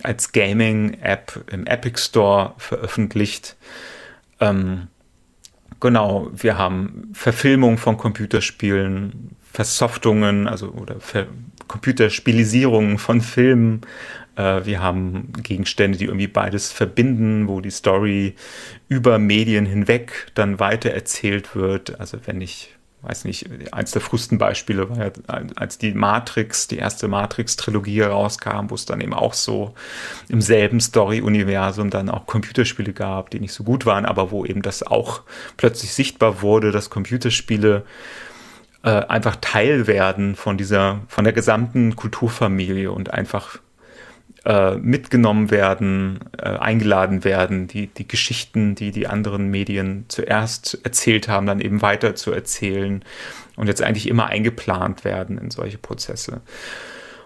[SPEAKER 3] als Gaming-App im Epic Store veröffentlicht. Ähm, genau, wir haben Verfilmung von Computerspielen, Versoftungen, also oder Ver Computerspielisierungen von Filmen. Äh, wir haben Gegenstände, die irgendwie beides verbinden, wo die Story über Medien hinweg dann weiter erzählt wird. Also wenn ich weiß nicht, eins der frühesten Beispiele war ja, als die Matrix, die erste Matrix-Trilogie rauskam, wo es dann eben auch so im selben Story-Universum dann auch Computerspiele gab, die nicht so gut waren, aber wo eben das auch plötzlich sichtbar wurde, dass Computerspiele äh, einfach Teil werden von dieser, von der gesamten Kulturfamilie und einfach äh, mitgenommen werden, äh, eingeladen werden, die, die Geschichten, die die anderen Medien zuerst erzählt haben, dann eben weiter zu erzählen und jetzt eigentlich immer eingeplant werden in solche Prozesse.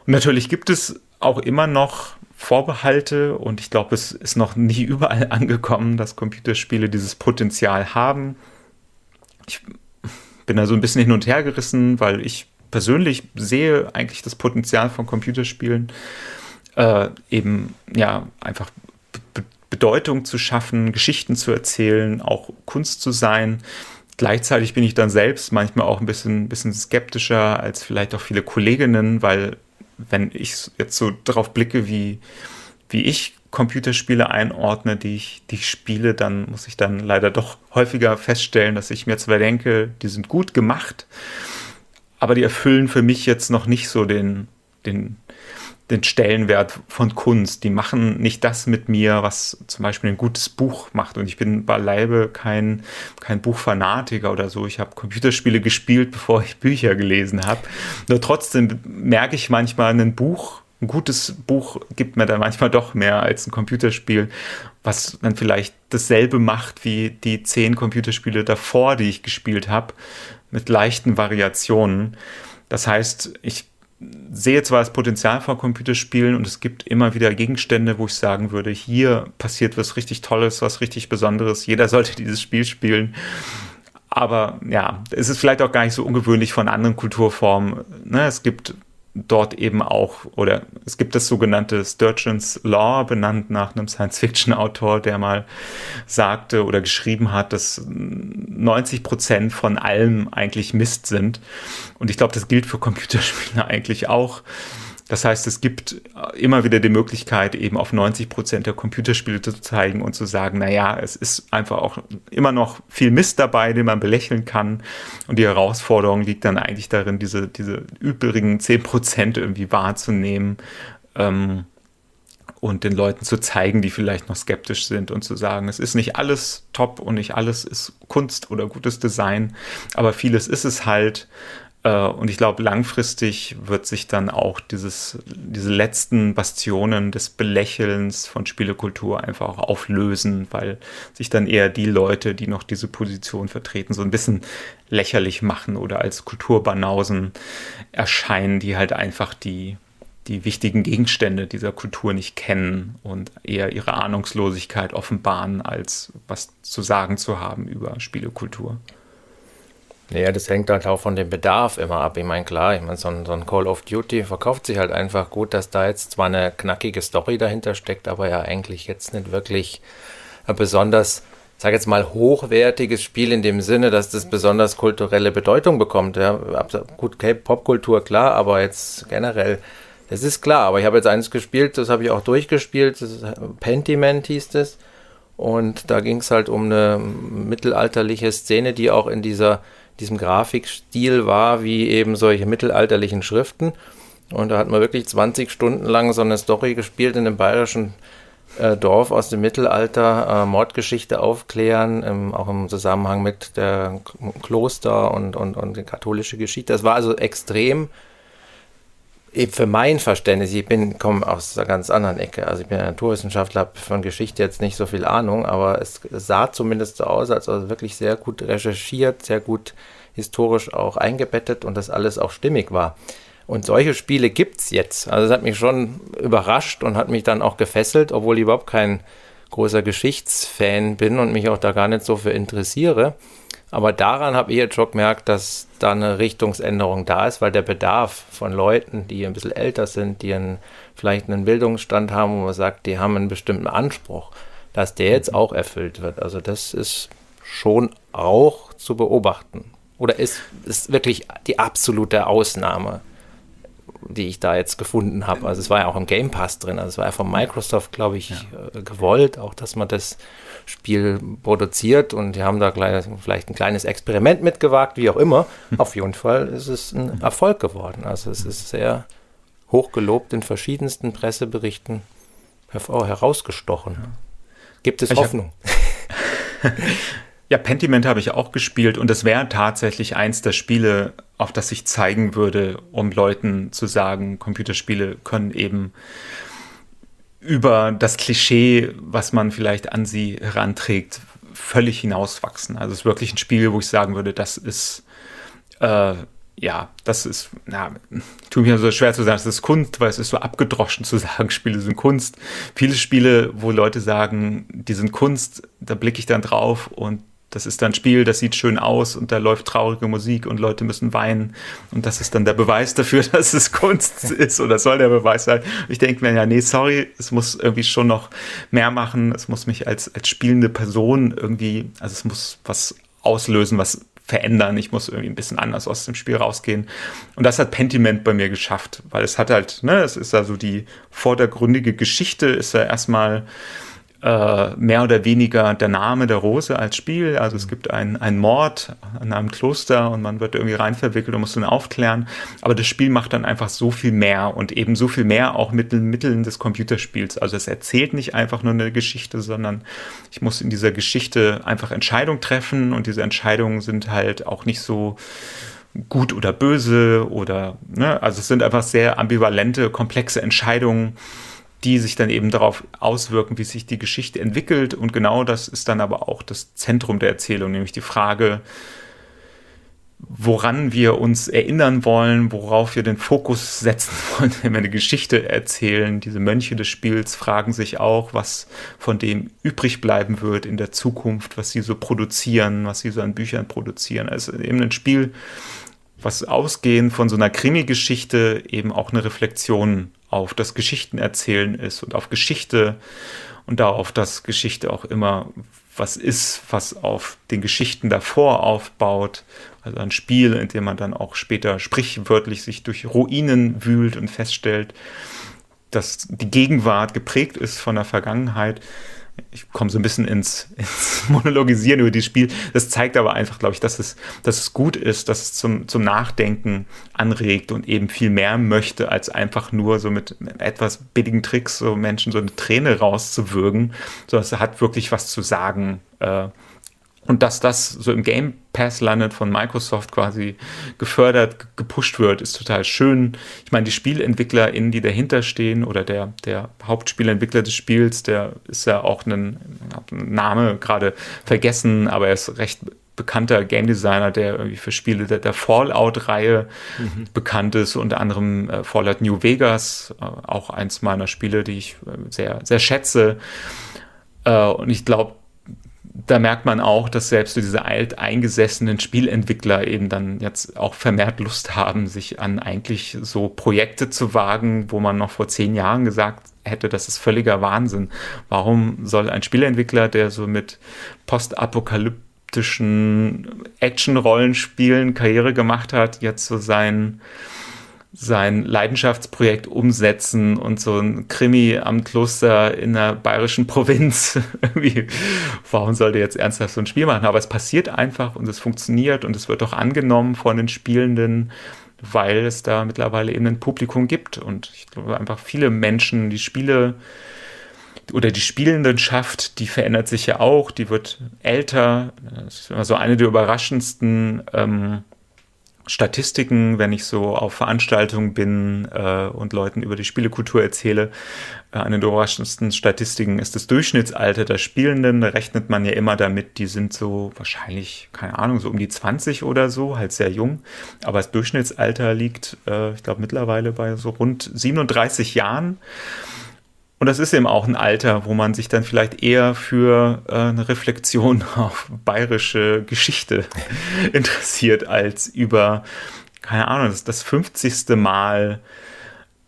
[SPEAKER 3] Und natürlich gibt es auch immer noch Vorbehalte und ich glaube, es ist noch nie überall angekommen, dass Computerspiele dieses Potenzial haben. Ich bin da so ein bisschen hin und her gerissen, weil ich persönlich sehe eigentlich das Potenzial von Computerspielen, äh, eben ja einfach Be Bedeutung zu schaffen, Geschichten zu erzählen, auch Kunst zu sein. Gleichzeitig bin ich dann selbst manchmal auch ein bisschen, bisschen skeptischer als vielleicht auch viele Kolleginnen, weil wenn ich jetzt so darauf blicke, wie, wie ich Computerspiele einordne, die ich, die ich spiele, dann muss ich dann leider doch häufiger feststellen, dass ich mir zwar denke, die sind gut gemacht, aber die erfüllen für mich jetzt noch nicht so den, den, den Stellenwert von Kunst. Die machen nicht das mit mir, was zum Beispiel ein gutes Buch macht. Und ich bin beileibe kein, kein Buchfanatiker oder so. Ich habe Computerspiele gespielt, bevor ich Bücher gelesen habe. Nur trotzdem merke ich manchmal, ein Buch ein gutes Buch gibt mir dann manchmal doch mehr als ein Computerspiel, was dann vielleicht dasselbe macht wie die zehn Computerspiele davor, die ich gespielt habe, mit leichten Variationen. Das heißt, ich sehe zwar das Potenzial von Computerspielen und es gibt immer wieder Gegenstände, wo ich sagen würde, hier passiert was richtig Tolles, was richtig Besonderes. Jeder sollte dieses Spiel spielen. Aber ja, es ist vielleicht auch gar nicht so ungewöhnlich von anderen Kulturformen. Ne? Es gibt dort eben auch, oder es gibt das sogenannte Sturgeon's Law, benannt nach einem Science-Fiction-Autor, der mal sagte oder geschrieben hat, dass 90 Prozent von allem eigentlich Mist sind. Und ich glaube, das gilt für Computerspiele eigentlich auch. Das heißt, es gibt immer wieder die Möglichkeit, eben auf 90 Prozent der Computerspiele zu zeigen und zu sagen, naja, es ist einfach auch immer noch viel Mist dabei, den man belächeln kann. Und die Herausforderung liegt dann eigentlich darin, diese, diese übrigen 10 Prozent irgendwie wahrzunehmen. Ähm, und den Leuten zu zeigen, die vielleicht noch skeptisch sind und zu sagen, es ist nicht alles top und nicht alles ist Kunst oder gutes Design, aber vieles ist es halt. Äh, und ich glaube, langfristig wird sich dann auch dieses, diese letzten Bastionen des Belächelns von Spielekultur einfach auch auflösen, weil sich dann eher die Leute, die noch diese Position vertreten, so ein bisschen lächerlich machen oder als Kulturbanausen erscheinen, die halt einfach die, die wichtigen Gegenstände dieser Kultur nicht kennen und eher ihre Ahnungslosigkeit offenbaren, als was zu sagen zu haben über Spielekultur.
[SPEAKER 1] Naja, das hängt halt auch von dem Bedarf immer ab. Ich meine, klar, ich meine, so ein, so ein Call of Duty verkauft sich halt einfach gut, dass da jetzt zwar eine knackige Story dahinter steckt, aber ja eigentlich jetzt nicht wirklich ein besonders, sag jetzt mal, hochwertiges Spiel in dem Sinne, dass das besonders kulturelle Bedeutung bekommt. Ja, gut, Popkultur, klar, aber jetzt generell, das ist klar. Aber ich habe jetzt eines gespielt, das habe ich auch durchgespielt, das ist Pentiment hieß das. Und da ging es halt um eine mittelalterliche Szene, die auch in dieser, diesem Grafikstil war, wie eben solche mittelalterlichen Schriften. Und da hat man wirklich 20 Stunden lang so eine Story gespielt in einem bayerischen äh, Dorf aus dem Mittelalter, äh, Mordgeschichte aufklären, im, auch im Zusammenhang mit der Kloster und, und, und der katholische Geschichte. Das war also extrem eben für mein Verständnis, ich bin, komme aus einer ganz anderen Ecke. Also ich bin Naturwissenschaftler, habe von Geschichte jetzt nicht so viel Ahnung, aber es sah zumindest so aus, als also wirklich sehr gut recherchiert, sehr gut historisch auch eingebettet und das alles auch stimmig war. Und solche Spiele gibt es jetzt. Also es hat mich schon überrascht und hat mich dann auch gefesselt, obwohl ich überhaupt kein großer Geschichtsfan bin und mich auch da gar nicht so für interessiere. Aber daran habe ich jetzt schon gemerkt, dass da eine Richtungsänderung da ist, weil der Bedarf von Leuten, die ein bisschen älter sind, die einen, vielleicht einen Bildungsstand haben, wo man sagt, die haben einen bestimmten Anspruch, dass der jetzt auch erfüllt wird. Also das ist schon auch zu beobachten. Oder ist, ist wirklich die absolute Ausnahme die ich da jetzt gefunden habe. Also es war ja auch im Game Pass drin. Also es war ja von Microsoft, glaube ich, ja. Äh, gewollt, auch dass man das Spiel produziert und die haben da gleich, vielleicht ein kleines Experiment mitgewagt, wie auch immer. Auf jeden Fall ist es ein Erfolg geworden. Also es ist sehr hochgelobt in verschiedensten Presseberichten herausgestochen. Gibt es ich Hoffnung?
[SPEAKER 3] Ja, Pentiment habe ich auch gespielt und es wäre tatsächlich eins der Spiele, auf das ich zeigen würde, um Leuten zu sagen, Computerspiele können eben über das Klischee, was man vielleicht an sie heranträgt, völlig hinauswachsen. Also es ist wirklich ein Spiel, wo ich sagen würde, das ist äh, ja, das ist, na, tut mir so schwer zu sagen, es ist Kunst, weil es ist so abgedroschen zu sagen, Spiele sind Kunst. Viele Spiele, wo Leute sagen, die sind Kunst, da blicke ich dann drauf und das ist dann ein Spiel, das sieht schön aus und da läuft traurige Musik und Leute müssen weinen. Und das ist dann der Beweis dafür, dass es Kunst ist oder soll der Beweis sein. Ich denke mir, ja, nee, sorry, es muss irgendwie schon noch mehr machen. Es muss mich als, als spielende Person irgendwie, also es muss was auslösen, was verändern. Ich muss irgendwie ein bisschen anders aus dem Spiel rausgehen. Und das hat Pentiment bei mir geschafft, weil es hat halt, ne, es ist also die vordergründige Geschichte, ist ja erstmal äh, mehr oder weniger der Name der Rose als Spiel. Also es gibt einen Mord an einem Kloster und man wird irgendwie reinverwickelt und muss ihn aufklären. Aber das Spiel macht dann einfach so viel mehr und eben so viel mehr auch mit den Mitteln des Computerspiels. Also es erzählt nicht einfach nur eine Geschichte, sondern ich muss in dieser Geschichte einfach Entscheidungen treffen und diese Entscheidungen sind halt auch nicht so gut oder böse oder, ne, also es sind einfach sehr ambivalente, komplexe Entscheidungen die sich dann eben darauf auswirken, wie sich die Geschichte entwickelt. Und genau das ist dann aber auch das Zentrum der Erzählung, nämlich die Frage, woran wir uns erinnern wollen, worauf wir den Fokus setzen wollen, wenn wir eine Geschichte erzählen. Diese Mönche des Spiels fragen sich auch, was von dem übrig bleiben wird in der Zukunft, was sie so produzieren, was sie so an Büchern produzieren. Also eben ein Spiel, was ausgehend von so einer Krimi-Geschichte eben auch eine Reflexion auf das Geschichtenerzählen ist und auf Geschichte und darauf, dass Geschichte auch immer was ist, was auf den Geschichten davor aufbaut. Also ein Spiel, in dem man dann auch später sprichwörtlich sich durch Ruinen wühlt und feststellt, dass die Gegenwart geprägt ist von der Vergangenheit ich komme so ein bisschen ins, ins Monologisieren über dieses Spiel. Das zeigt aber einfach, glaube ich, dass es, dass es gut ist, dass es zum, zum Nachdenken anregt und eben viel mehr möchte, als einfach nur so mit etwas billigen Tricks so Menschen so eine Träne rauszuwürgen, sondern es hat wirklich was zu sagen. Äh, und dass das so im Game Pass landet, von Microsoft quasi gefördert, gepusht wird, ist total schön. Ich meine, die SpielentwicklerInnen, die dahinter stehen, oder der, der Hauptspielentwickler des Spiels, der ist ja auch ein, ein Name gerade vergessen, aber er ist recht bekannter Game Designer, der irgendwie für Spiele der, der Fallout-Reihe mhm. bekannt ist, unter anderem äh, Fallout New Vegas, äh, auch eins meiner Spiele, die ich äh, sehr, sehr schätze. Äh, und ich glaube, da merkt man auch, dass selbst diese alteingesessenen Spielentwickler eben dann jetzt auch vermehrt Lust haben, sich an eigentlich so Projekte zu wagen, wo man noch vor zehn Jahren gesagt hätte, das ist völliger Wahnsinn. Warum soll ein Spielentwickler, der so mit postapokalyptischen Action-Rollenspielen Karriere gemacht hat, jetzt so sein sein Leidenschaftsprojekt umsetzen und so ein Krimi am Kloster in der bayerischen Provinz. Warum sollte jetzt ernsthaft so ein Spiel machen? Aber es passiert einfach und es funktioniert und es wird auch angenommen von den Spielenden, weil es da mittlerweile eben ein Publikum gibt. Und ich glaube einfach viele Menschen, die Spiele oder die Spielendenschaft, die verändert sich ja auch, die wird älter. Das ist immer so eine der überraschendsten ähm, Statistiken, wenn ich so auf Veranstaltungen bin äh, und Leuten über die Spielekultur erzähle. Äh, eine der überraschendsten Statistiken ist das Durchschnittsalter der Spielenden. Da rechnet man ja immer damit, die sind so wahrscheinlich, keine Ahnung, so um die 20 oder so, halt sehr jung. Aber das Durchschnittsalter liegt, äh, ich glaube, mittlerweile bei so rund 37 Jahren. Und das ist eben auch ein Alter, wo man sich dann vielleicht eher für äh, eine Reflexion auf bayerische Geschichte interessiert, als über, keine Ahnung, das, das 50. Mal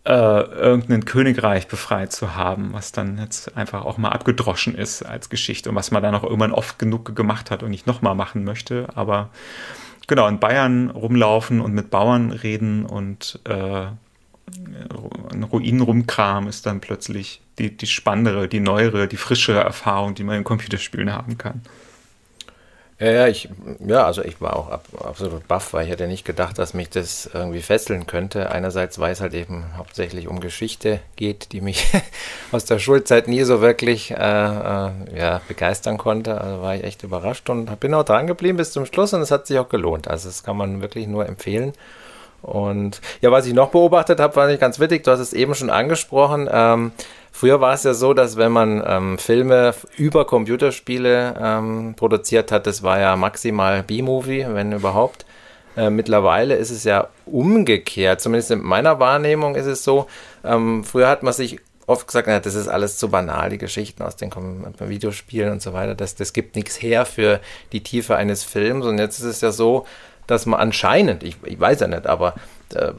[SPEAKER 3] äh, irgendein Königreich befreit zu haben, was dann jetzt einfach auch mal abgedroschen ist als Geschichte und was man dann auch irgendwann oft genug gemacht hat und nicht nochmal machen möchte. Aber genau, in Bayern rumlaufen und mit Bauern reden und äh, in Ruinen rumkram ist dann plötzlich die, die spannendere, die neuere, die frischere Erfahrung, die man in Computerspielen haben kann.
[SPEAKER 1] Ja, ja, ich, ja, also ich war auch ab, absolut baff, weil ich hätte nicht gedacht, dass mich das irgendwie fesseln könnte. Einerseits, weil es halt eben hauptsächlich um Geschichte geht, die mich aus der Schulzeit nie so wirklich äh, äh, ja, begeistern konnte. Also war ich echt überrascht und bin auch dran geblieben bis zum Schluss und es hat sich auch gelohnt. Also das kann man wirklich nur empfehlen. Und ja, was ich noch beobachtet habe, war nicht ganz witzig. Du hast es eben schon angesprochen. Ähm, früher war es ja so, dass wenn man ähm, Filme über Computerspiele ähm, produziert hat, das war ja maximal B-Movie, wenn überhaupt. Äh, mittlerweile ist es ja umgekehrt. Zumindest in meiner Wahrnehmung ist es so. Ähm, früher hat man sich oft gesagt, na, das ist alles zu banal, die Geschichten aus den Videospielen und so weiter. Das, das gibt nichts her für die Tiefe eines Films. Und jetzt ist es ja so, dass man anscheinend, ich, ich weiß ja nicht, aber äh,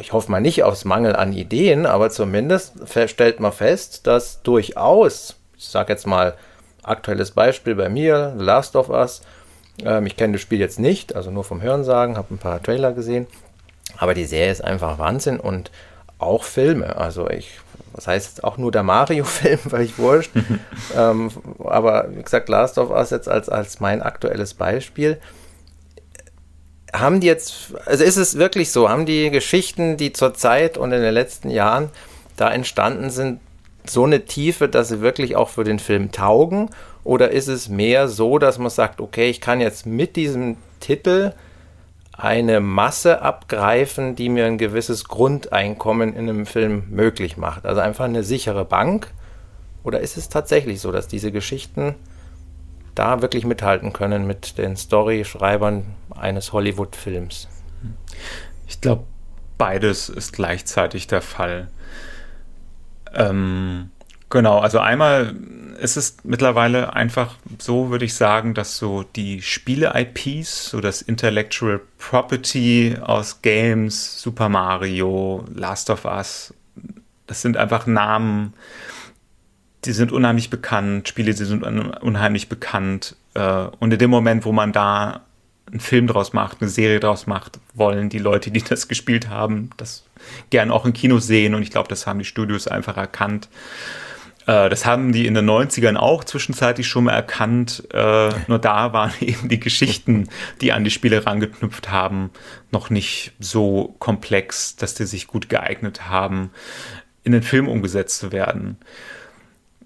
[SPEAKER 1] ich hoffe mal nicht aus Mangel an Ideen, aber zumindest stellt man fest, dass durchaus, ich sage jetzt mal aktuelles Beispiel bei mir, The Last of Us, ähm, ich kenne das Spiel jetzt nicht, also nur vom Hörensagen, habe ein paar Trailer gesehen, aber die Serie ist einfach Wahnsinn und auch Filme, also ich das heißt auch nur der Mario-Film, weil ich wurscht. ähm, aber wie gesagt, Last of Us jetzt als, als mein aktuelles Beispiel haben die jetzt, also ist es wirklich so, haben die Geschichten, die zur Zeit und in den letzten Jahren da entstanden sind, so eine Tiefe, dass sie wirklich auch für den Film taugen? Oder ist es mehr so, dass man sagt, okay, ich kann jetzt mit diesem Titel eine Masse abgreifen, die mir ein gewisses Grundeinkommen in einem Film möglich macht? Also einfach eine sichere Bank? Oder ist es tatsächlich so, dass diese Geschichten da wirklich mithalten können mit den Storyschreibern eines Hollywood-Films.
[SPEAKER 3] Ich glaube, beides ist gleichzeitig der Fall. Ähm, genau, also einmal ist es mittlerweile einfach so, würde ich sagen, dass so die Spiele-IPs, so das Intellectual Property aus Games, Super Mario, Last of Us, das sind einfach Namen, die sind unheimlich bekannt, Spiele, die sind unheimlich bekannt. Äh, und in dem Moment, wo man da einen Film draus macht, eine Serie draus macht, wollen die Leute, die das gespielt haben, das gern auch im Kino sehen. Und ich glaube, das haben die Studios einfach erkannt. Äh, das haben die in den 90ern auch zwischenzeitlich schon mal erkannt. Äh, nur da waren eben die Geschichten, die an die Spiele rangeknüpft haben, noch nicht so komplex, dass die sich gut geeignet haben, in den Film umgesetzt zu werden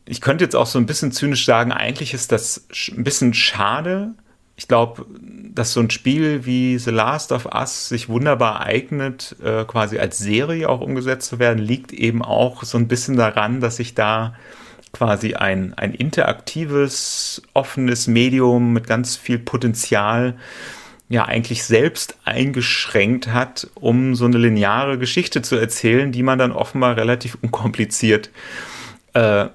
[SPEAKER 3] ich könnte jetzt auch so ein bisschen zynisch sagen, eigentlich ist das ein bisschen schade. Ich glaube, dass so ein Spiel wie The Last of Us sich wunderbar eignet, äh, quasi als Serie auch umgesetzt zu werden, liegt eben auch so ein bisschen daran, dass sich da quasi ein, ein interaktives, offenes Medium mit ganz viel Potenzial ja eigentlich selbst eingeschränkt hat, um so eine lineare Geschichte zu erzählen, die man dann offenbar relativ unkompliziert äh,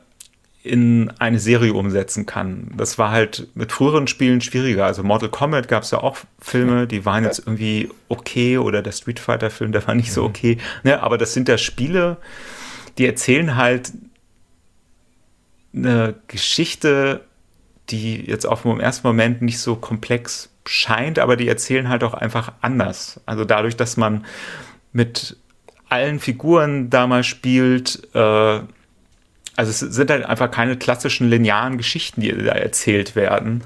[SPEAKER 3] in eine Serie umsetzen kann. Das war halt mit früheren Spielen schwieriger. Also Mortal Kombat gab es ja auch Filme, die waren jetzt irgendwie okay oder der Street Fighter Film, der war nicht so mhm. okay. Ne, aber das sind ja Spiele, die erzählen halt eine Geschichte, die jetzt auf dem ersten Moment nicht so komplex scheint, aber die erzählen halt auch einfach anders. Also dadurch, dass man mit allen Figuren da mal spielt, äh, also es sind halt einfach keine klassischen linearen Geschichten, die da erzählt werden.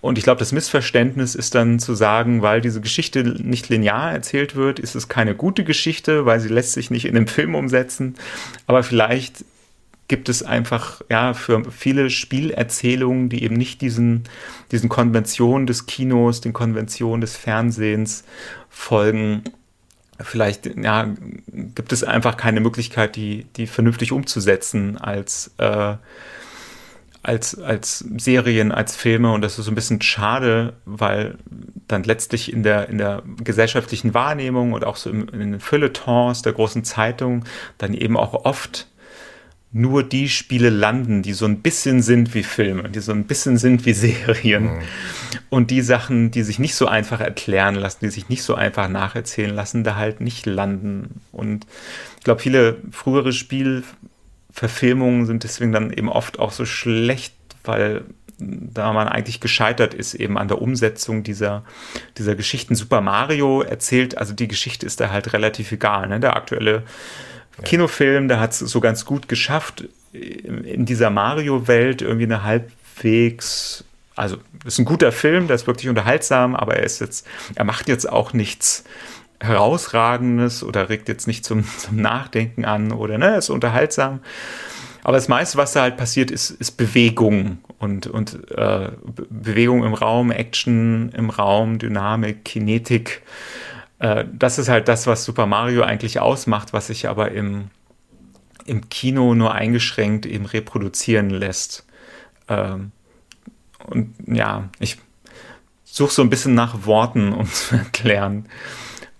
[SPEAKER 3] Und ich glaube, das Missverständnis ist dann zu sagen, weil diese Geschichte nicht linear erzählt wird, ist es keine gute Geschichte, weil sie lässt sich nicht in einem Film umsetzen. Aber vielleicht gibt es einfach ja für viele Spielerzählungen, die eben nicht diesen, diesen Konventionen des Kinos, den Konventionen des Fernsehens folgen. Vielleicht ja, gibt es einfach keine Möglichkeit, die, die vernünftig umzusetzen als, äh, als, als Serien, als Filme. Und das ist so ein bisschen schade, weil dann letztlich in der, in der gesellschaftlichen Wahrnehmung und auch so im, in den Feuilletons der großen Zeitung dann eben auch oft nur die Spiele landen, die so ein bisschen sind wie Filme, die so ein bisschen sind wie Serien. Mhm. Und die Sachen, die sich nicht so einfach erklären lassen, die sich nicht so einfach nacherzählen lassen, da halt nicht landen. Und ich glaube, viele frühere Spielverfilmungen sind deswegen dann eben oft auch so schlecht, weil da man eigentlich gescheitert ist eben an der Umsetzung dieser, dieser Geschichten. Super Mario erzählt, also die Geschichte ist da halt relativ egal. Ne? Der aktuelle Kinofilm, der hat es so ganz gut geschafft, in dieser Mario-Welt irgendwie eine halbwegs, also ist ein guter Film, der ist wirklich unterhaltsam, aber er ist jetzt, er macht jetzt auch nichts herausragendes oder regt jetzt nicht zum, zum Nachdenken an oder ne, ist unterhaltsam. Aber das meiste, was da halt passiert, ist, ist Bewegung und, und äh, Bewegung im Raum, Action im Raum, Dynamik, Kinetik. Äh, das ist halt das, was Super Mario eigentlich ausmacht, was sich aber im, im Kino nur eingeschränkt eben reproduzieren lässt. Ähm, und ja, ich suche so ein bisschen nach Worten, um zu erklären,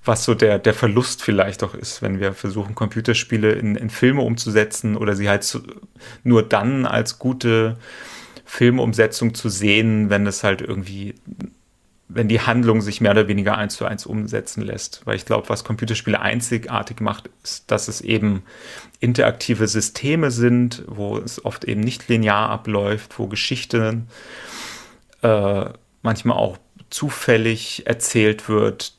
[SPEAKER 3] was so der, der Verlust vielleicht auch ist, wenn wir versuchen, Computerspiele in, in Filme umzusetzen oder sie halt zu, nur dann als gute Filmumsetzung zu sehen, wenn es halt irgendwie wenn die Handlung sich mehr oder weniger eins zu eins umsetzen lässt. Weil ich glaube, was Computerspiele einzigartig macht, ist, dass es eben interaktive Systeme sind, wo es oft eben nicht linear abläuft, wo Geschichten äh, manchmal auch zufällig erzählt wird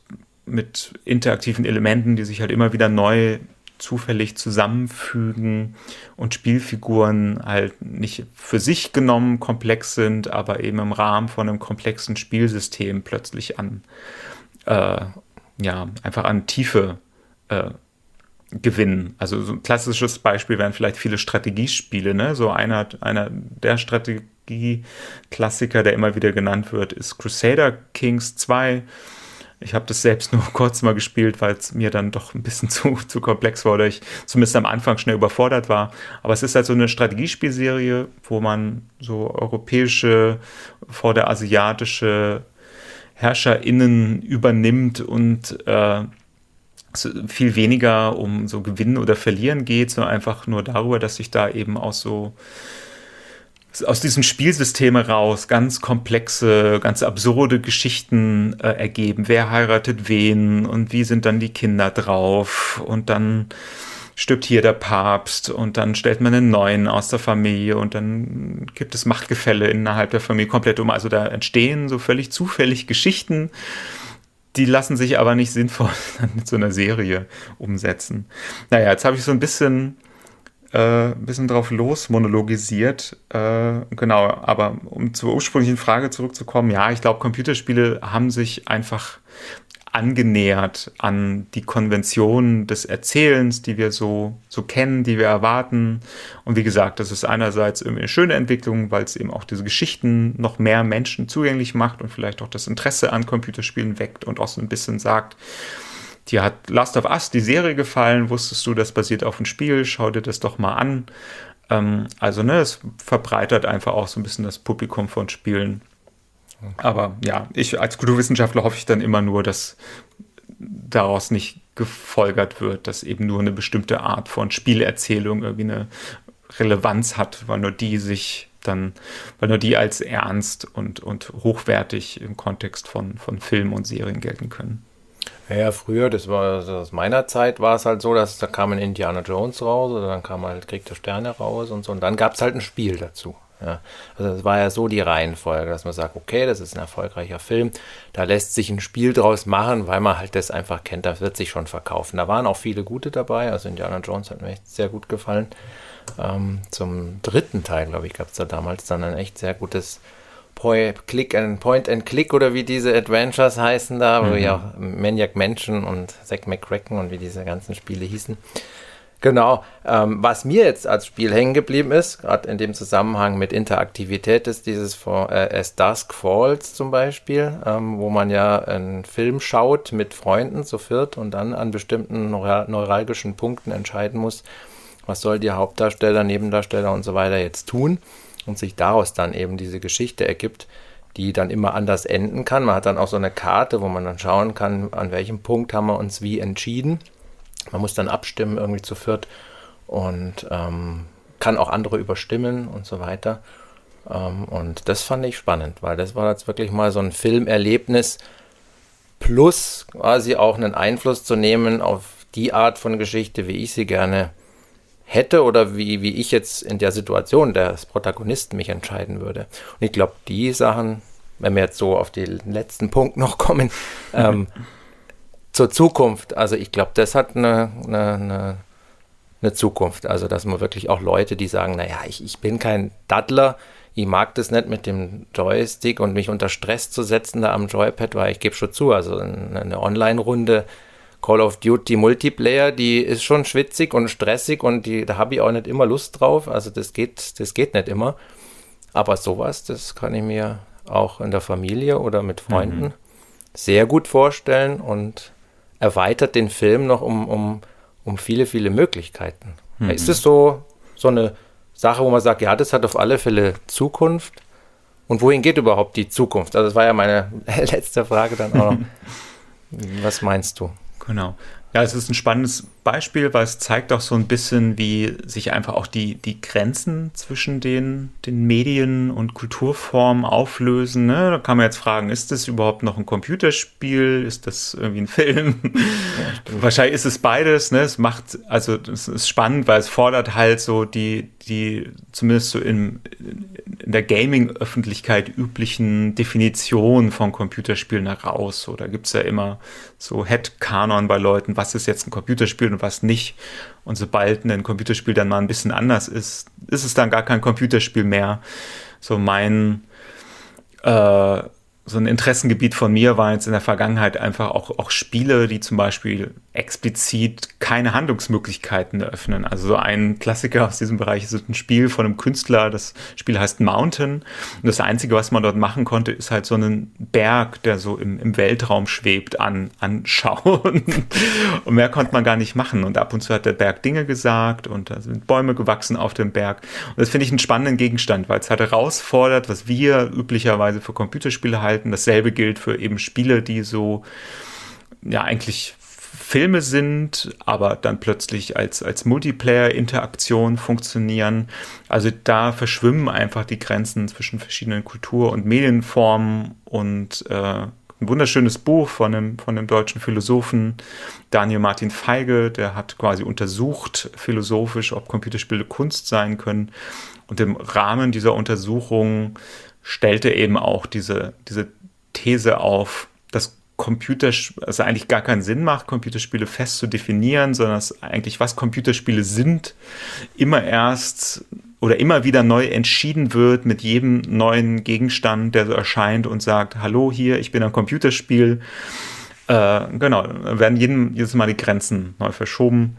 [SPEAKER 3] mit interaktiven Elementen, die sich halt immer wieder neu zufällig zusammenfügen und Spielfiguren halt nicht für sich genommen komplex sind, aber eben im Rahmen von einem komplexen Spielsystem plötzlich an, äh, ja, einfach an Tiefe äh, gewinnen. Also so ein klassisches Beispiel wären vielleicht viele Strategiespiele, ne? So einer, einer der Strategie-Klassiker, der immer wieder genannt wird, ist Crusader Kings 2 ich habe das selbst nur kurz mal gespielt, weil es mir dann doch ein bisschen zu, zu komplex war oder ich zumindest am Anfang schnell überfordert war. Aber es ist halt so eine Strategiespielserie, wo man so europäische vor der asiatische HerrscherInnen übernimmt und äh, viel weniger um so Gewinnen oder Verlieren geht, sondern einfach nur darüber, dass sich da eben auch so aus diesem Spielsystem heraus ganz komplexe, ganz absurde Geschichten äh, ergeben. Wer heiratet wen und wie sind dann die Kinder drauf und dann stirbt hier der Papst und dann stellt man einen neuen aus der Familie und dann gibt es Machtgefälle innerhalb der Familie komplett um. Also da entstehen so völlig zufällig Geschichten, die lassen sich aber nicht sinnvoll mit so einer Serie umsetzen. Naja, jetzt habe ich so ein bisschen äh, ein bisschen drauf los monologisiert. Äh, genau, aber um zur ursprünglichen Frage zurückzukommen, ja, ich glaube, Computerspiele haben sich einfach angenähert an die Konventionen des Erzählens, die wir so, so kennen, die wir erwarten. Und wie gesagt, das ist einerseits irgendwie eine schöne Entwicklung, weil es eben auch diese Geschichten noch mehr Menschen zugänglich macht und vielleicht auch das Interesse an Computerspielen weckt und auch so ein bisschen sagt, dir hat Last of Us, die Serie, gefallen, wusstest du, das basiert auf dem Spiel, schau dir das doch mal an. Ähm, also, ne, es verbreitert einfach auch so ein bisschen das Publikum von Spielen. Aber ja, ich als Kulturwissenschaftler hoffe ich dann immer nur, dass daraus nicht gefolgert wird, dass eben nur eine bestimmte Art von Spielerzählung irgendwie eine Relevanz hat, weil nur die sich dann, weil nur die als ernst und, und hochwertig im Kontext von, von Film und Serien gelten können.
[SPEAKER 1] Ja, früher, das war also aus meiner Zeit, war es halt so, dass da kam ein Indiana Jones raus oder dann kam halt Krieg der Sterne raus und so und dann gab es halt ein Spiel dazu. Ja. Also es war ja so die Reihenfolge, dass man sagt, okay, das ist ein erfolgreicher Film, da lässt sich ein Spiel draus machen, weil man halt das einfach kennt, das wird sich schon verkaufen. Da waren auch viele gute dabei, also Indiana Jones hat mir echt sehr gut gefallen. Ähm, zum dritten Teil, glaube ich, gab es da damals dann ein echt sehr gutes Click and Point and Click oder wie diese Adventures heißen da, mhm. wo ja auch Maniac Mansion und Zack McCracken und wie diese ganzen Spiele hießen. Genau. Ähm, was mir jetzt als Spiel hängen geblieben ist, gerade in dem Zusammenhang mit Interaktivität, ist dieses For, äh, As Dusk Falls zum Beispiel, ähm, wo man ja einen Film schaut mit Freunden zu viert und dann an bestimmten neuralgischen Punkten entscheiden muss, was soll die Hauptdarsteller, Nebendarsteller und so weiter jetzt tun und sich daraus dann eben diese Geschichte ergibt, die dann immer anders enden kann. Man hat dann auch so eine Karte, wo man dann schauen kann, an welchem Punkt haben wir uns wie entschieden. Man muss dann abstimmen irgendwie zu viert und ähm, kann auch andere überstimmen und so weiter. Ähm, und das fand ich spannend, weil das war jetzt wirklich mal so ein Filmerlebnis plus quasi auch einen Einfluss zu nehmen auf die Art von Geschichte, wie ich sie gerne hätte oder wie, wie ich jetzt in der Situation des Protagonisten mich entscheiden würde. Und ich glaube, die Sachen, wenn wir jetzt so auf den letzten Punkt noch kommen, ähm, zur Zukunft, also ich glaube, das hat eine, eine, eine, eine, Zukunft. Also, dass man wirklich auch Leute, die sagen, naja, ich, ich bin kein Daddler, ich mag das nicht mit dem Joystick und mich unter Stress zu setzen da am Joypad, weil ich gebe schon zu, also eine Online-Runde Call of Duty Multiplayer, die ist schon schwitzig und stressig und die, da habe ich auch nicht immer Lust drauf. Also das geht, das geht nicht immer. Aber sowas, das kann ich mir auch in der Familie oder mit Freunden mhm. sehr gut vorstellen und erweitert den Film noch um, um, um viele, viele Möglichkeiten. Mhm. Ist es so, so eine Sache, wo man sagt, ja, das hat auf alle Fälle Zukunft? Und wohin geht überhaupt die Zukunft? Also das war ja meine letzte Frage dann auch noch. Was meinst du?
[SPEAKER 3] Genau. Ja, es ist ein spannendes Beispiel, weil es zeigt auch so ein bisschen, wie sich einfach auch die, die Grenzen zwischen den, den Medien und Kulturformen auflösen. Ne? Da kann man jetzt fragen, ist das überhaupt noch ein Computerspiel? Ist das irgendwie ein Film? Ja, Wahrscheinlich ist es beides. Ne? Es macht, also es ist spannend, weil es fordert halt so die, die zumindest so in, in der Gaming-Öffentlichkeit üblichen Definitionen von Computerspielen heraus. So, da gibt es ja immer so Head-Kanon bei Leuten, was ist jetzt ein Computerspiel und was nicht. Und sobald ein Computerspiel dann mal ein bisschen anders ist, ist es dann gar kein Computerspiel mehr. So mein äh, so ein Interessengebiet von mir war jetzt in der Vergangenheit einfach auch, auch Spiele, die zum Beispiel explizit keine Handlungsmöglichkeiten eröffnen. Also so ein Klassiker aus diesem Bereich ist ein Spiel von einem Künstler, das Spiel heißt Mountain. Und das Einzige, was man dort machen konnte, ist halt so einen Berg, der so im, im Weltraum schwebt, an, anschauen. und mehr konnte man gar nicht machen. Und ab und zu hat der Berg Dinge gesagt und da sind Bäume gewachsen auf dem Berg. Und das finde ich einen spannenden Gegenstand, weil es halt herausfordert, was wir üblicherweise für Computerspiele halten halten. Dasselbe gilt für eben Spiele, die so, ja, eigentlich Filme sind, aber dann plötzlich als, als Multiplayer-Interaktion funktionieren. Also da verschwimmen einfach die Grenzen zwischen verschiedenen Kultur- und Medienformen und äh, ein wunderschönes Buch von einem, von einem deutschen Philosophen, Daniel Martin Feige, der hat quasi untersucht philosophisch, ob Computerspiele Kunst sein können. Und im Rahmen dieser Untersuchung stellte eben auch diese, diese These auf, dass Computerspiele, also eigentlich gar keinen Sinn macht, Computerspiele fest zu definieren, sondern dass eigentlich, was Computerspiele sind, immer erst oder immer wieder neu entschieden wird mit jedem neuen Gegenstand, der so erscheint und sagt, hallo hier, ich bin ein Computerspiel. Äh, genau, werden jeden, jedes Mal die Grenzen neu verschoben.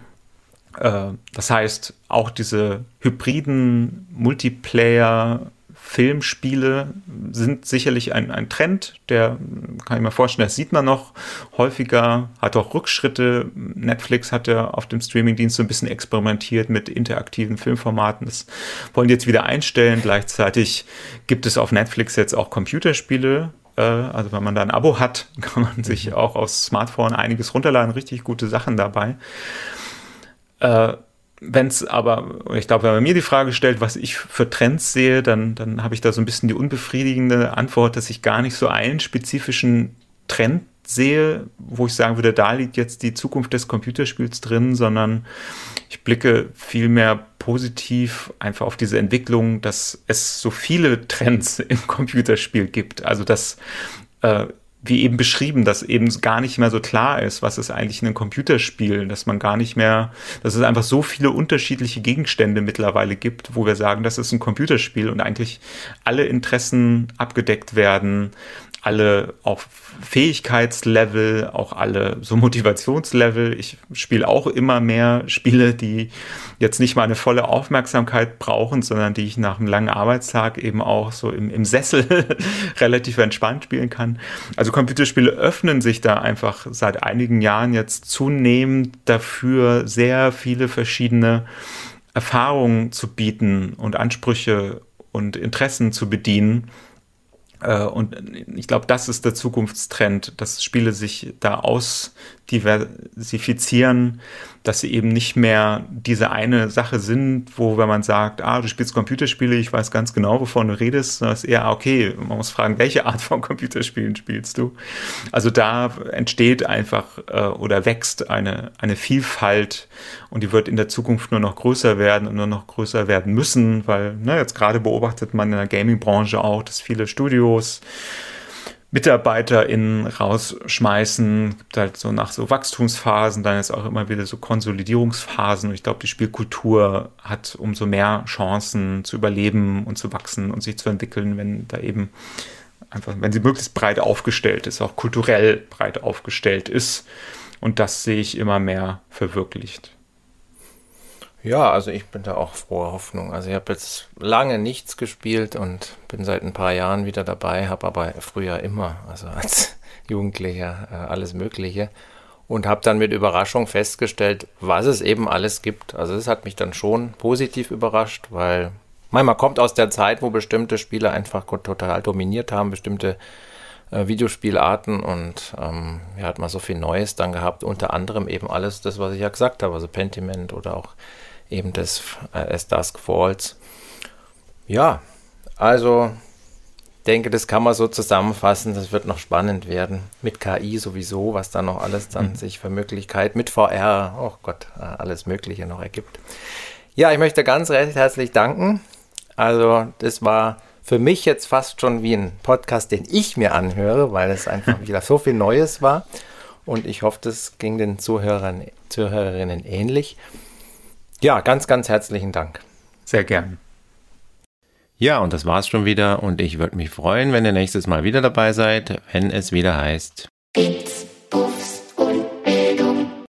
[SPEAKER 3] Äh, das heißt, auch diese hybriden Multiplayer Filmspiele sind sicherlich ein, ein Trend, der kann ich mir vorstellen, das sieht man noch häufiger, hat auch Rückschritte. Netflix hat ja auf dem Streamingdienst so ein bisschen experimentiert mit interaktiven Filmformaten. Das wollen die jetzt wieder einstellen. Gleichzeitig gibt es auf Netflix jetzt auch Computerspiele. Äh, also wenn man da ein Abo hat, kann man sich mhm. auch aufs Smartphone einiges runterladen. Richtig gute Sachen dabei. Wenn es aber, ich glaube, wenn man mir die Frage stellt, was ich für Trends sehe, dann, dann habe ich da so ein bisschen die unbefriedigende Antwort, dass ich gar nicht so einen spezifischen Trend sehe, wo ich sagen würde, da liegt jetzt die Zukunft des Computerspiels drin, sondern ich blicke vielmehr positiv einfach auf diese Entwicklung, dass es so viele Trends im Computerspiel gibt. Also dass äh, wie eben beschrieben, dass eben gar nicht mehr so klar ist, was ist eigentlich ein Computerspiel, dass man gar nicht mehr, dass es einfach so viele unterschiedliche Gegenstände mittlerweile gibt, wo wir sagen, das ist ein Computerspiel und eigentlich alle Interessen abgedeckt werden, alle auf Fähigkeitslevel, auch alle so Motivationslevel. Ich spiele auch immer mehr Spiele, die jetzt nicht mal eine volle Aufmerksamkeit brauchen, sondern die ich nach einem langen Arbeitstag eben auch so im, im Sessel relativ entspannt spielen kann. Also Computerspiele öffnen sich da einfach seit einigen Jahren jetzt zunehmend dafür, sehr viele verschiedene Erfahrungen zu bieten und Ansprüche und Interessen zu bedienen und ich glaube, das ist der Zukunftstrend, dass Spiele sich da ausdiversifizieren, dass sie eben nicht mehr diese eine Sache sind, wo wenn man sagt, ah, du spielst Computerspiele, ich weiß ganz genau, wovon du redest, es ist eher, okay, man muss fragen, welche Art von Computerspielen spielst du? Also da entsteht einfach äh, oder wächst eine, eine Vielfalt und die wird in der Zukunft nur noch größer werden und nur noch größer werden müssen, weil ne, jetzt gerade beobachtet man in der Gaming-Branche auch, dass viele Studios MitarbeiterInnen rausschmeißen. Gibt halt so nach so Wachstumsphasen, dann ist auch immer wieder so Konsolidierungsphasen. Und ich glaube, die Spielkultur hat umso mehr Chancen zu überleben und zu wachsen und sich zu entwickeln, wenn da eben einfach, wenn sie möglichst breit aufgestellt ist, auch kulturell breit aufgestellt ist. Und das sehe ich immer mehr verwirklicht.
[SPEAKER 1] Ja, also ich bin da auch froher Hoffnung. Also ich habe jetzt lange nichts gespielt und bin seit ein paar Jahren wieder dabei, habe aber früher immer, also als Jugendlicher, äh, alles Mögliche und habe dann mit Überraschung festgestellt, was es eben alles gibt. Also es hat mich dann schon positiv überrascht, weil manchmal kommt aus der Zeit, wo bestimmte Spiele einfach total dominiert haben, bestimmte äh, Videospielarten und ähm, ja, hat man so viel Neues dann gehabt, unter anderem eben alles das, was ich ja gesagt habe, also Pentiment oder auch eben des äh, As Dusk Falls. Ja, also denke, das kann man so zusammenfassen. Das wird noch spannend werden. Mit KI sowieso, was da noch alles dann mhm. sich für Möglichkeiten mit VR, oh Gott, äh, alles Mögliche noch ergibt. Ja, ich möchte ganz recht herzlich danken. Also, das war für mich jetzt fast schon wie ein Podcast, den ich mir anhöre, weil es einfach wieder so viel Neues war. Und ich hoffe, das ging den Zuhörern, Zuhörerinnen ähnlich. Ja, ganz, ganz herzlichen Dank.
[SPEAKER 3] Sehr gern.
[SPEAKER 1] Ja, und das war's schon wieder und ich würde mich freuen, wenn ihr nächstes Mal wieder dabei seid, wenn es wieder heißt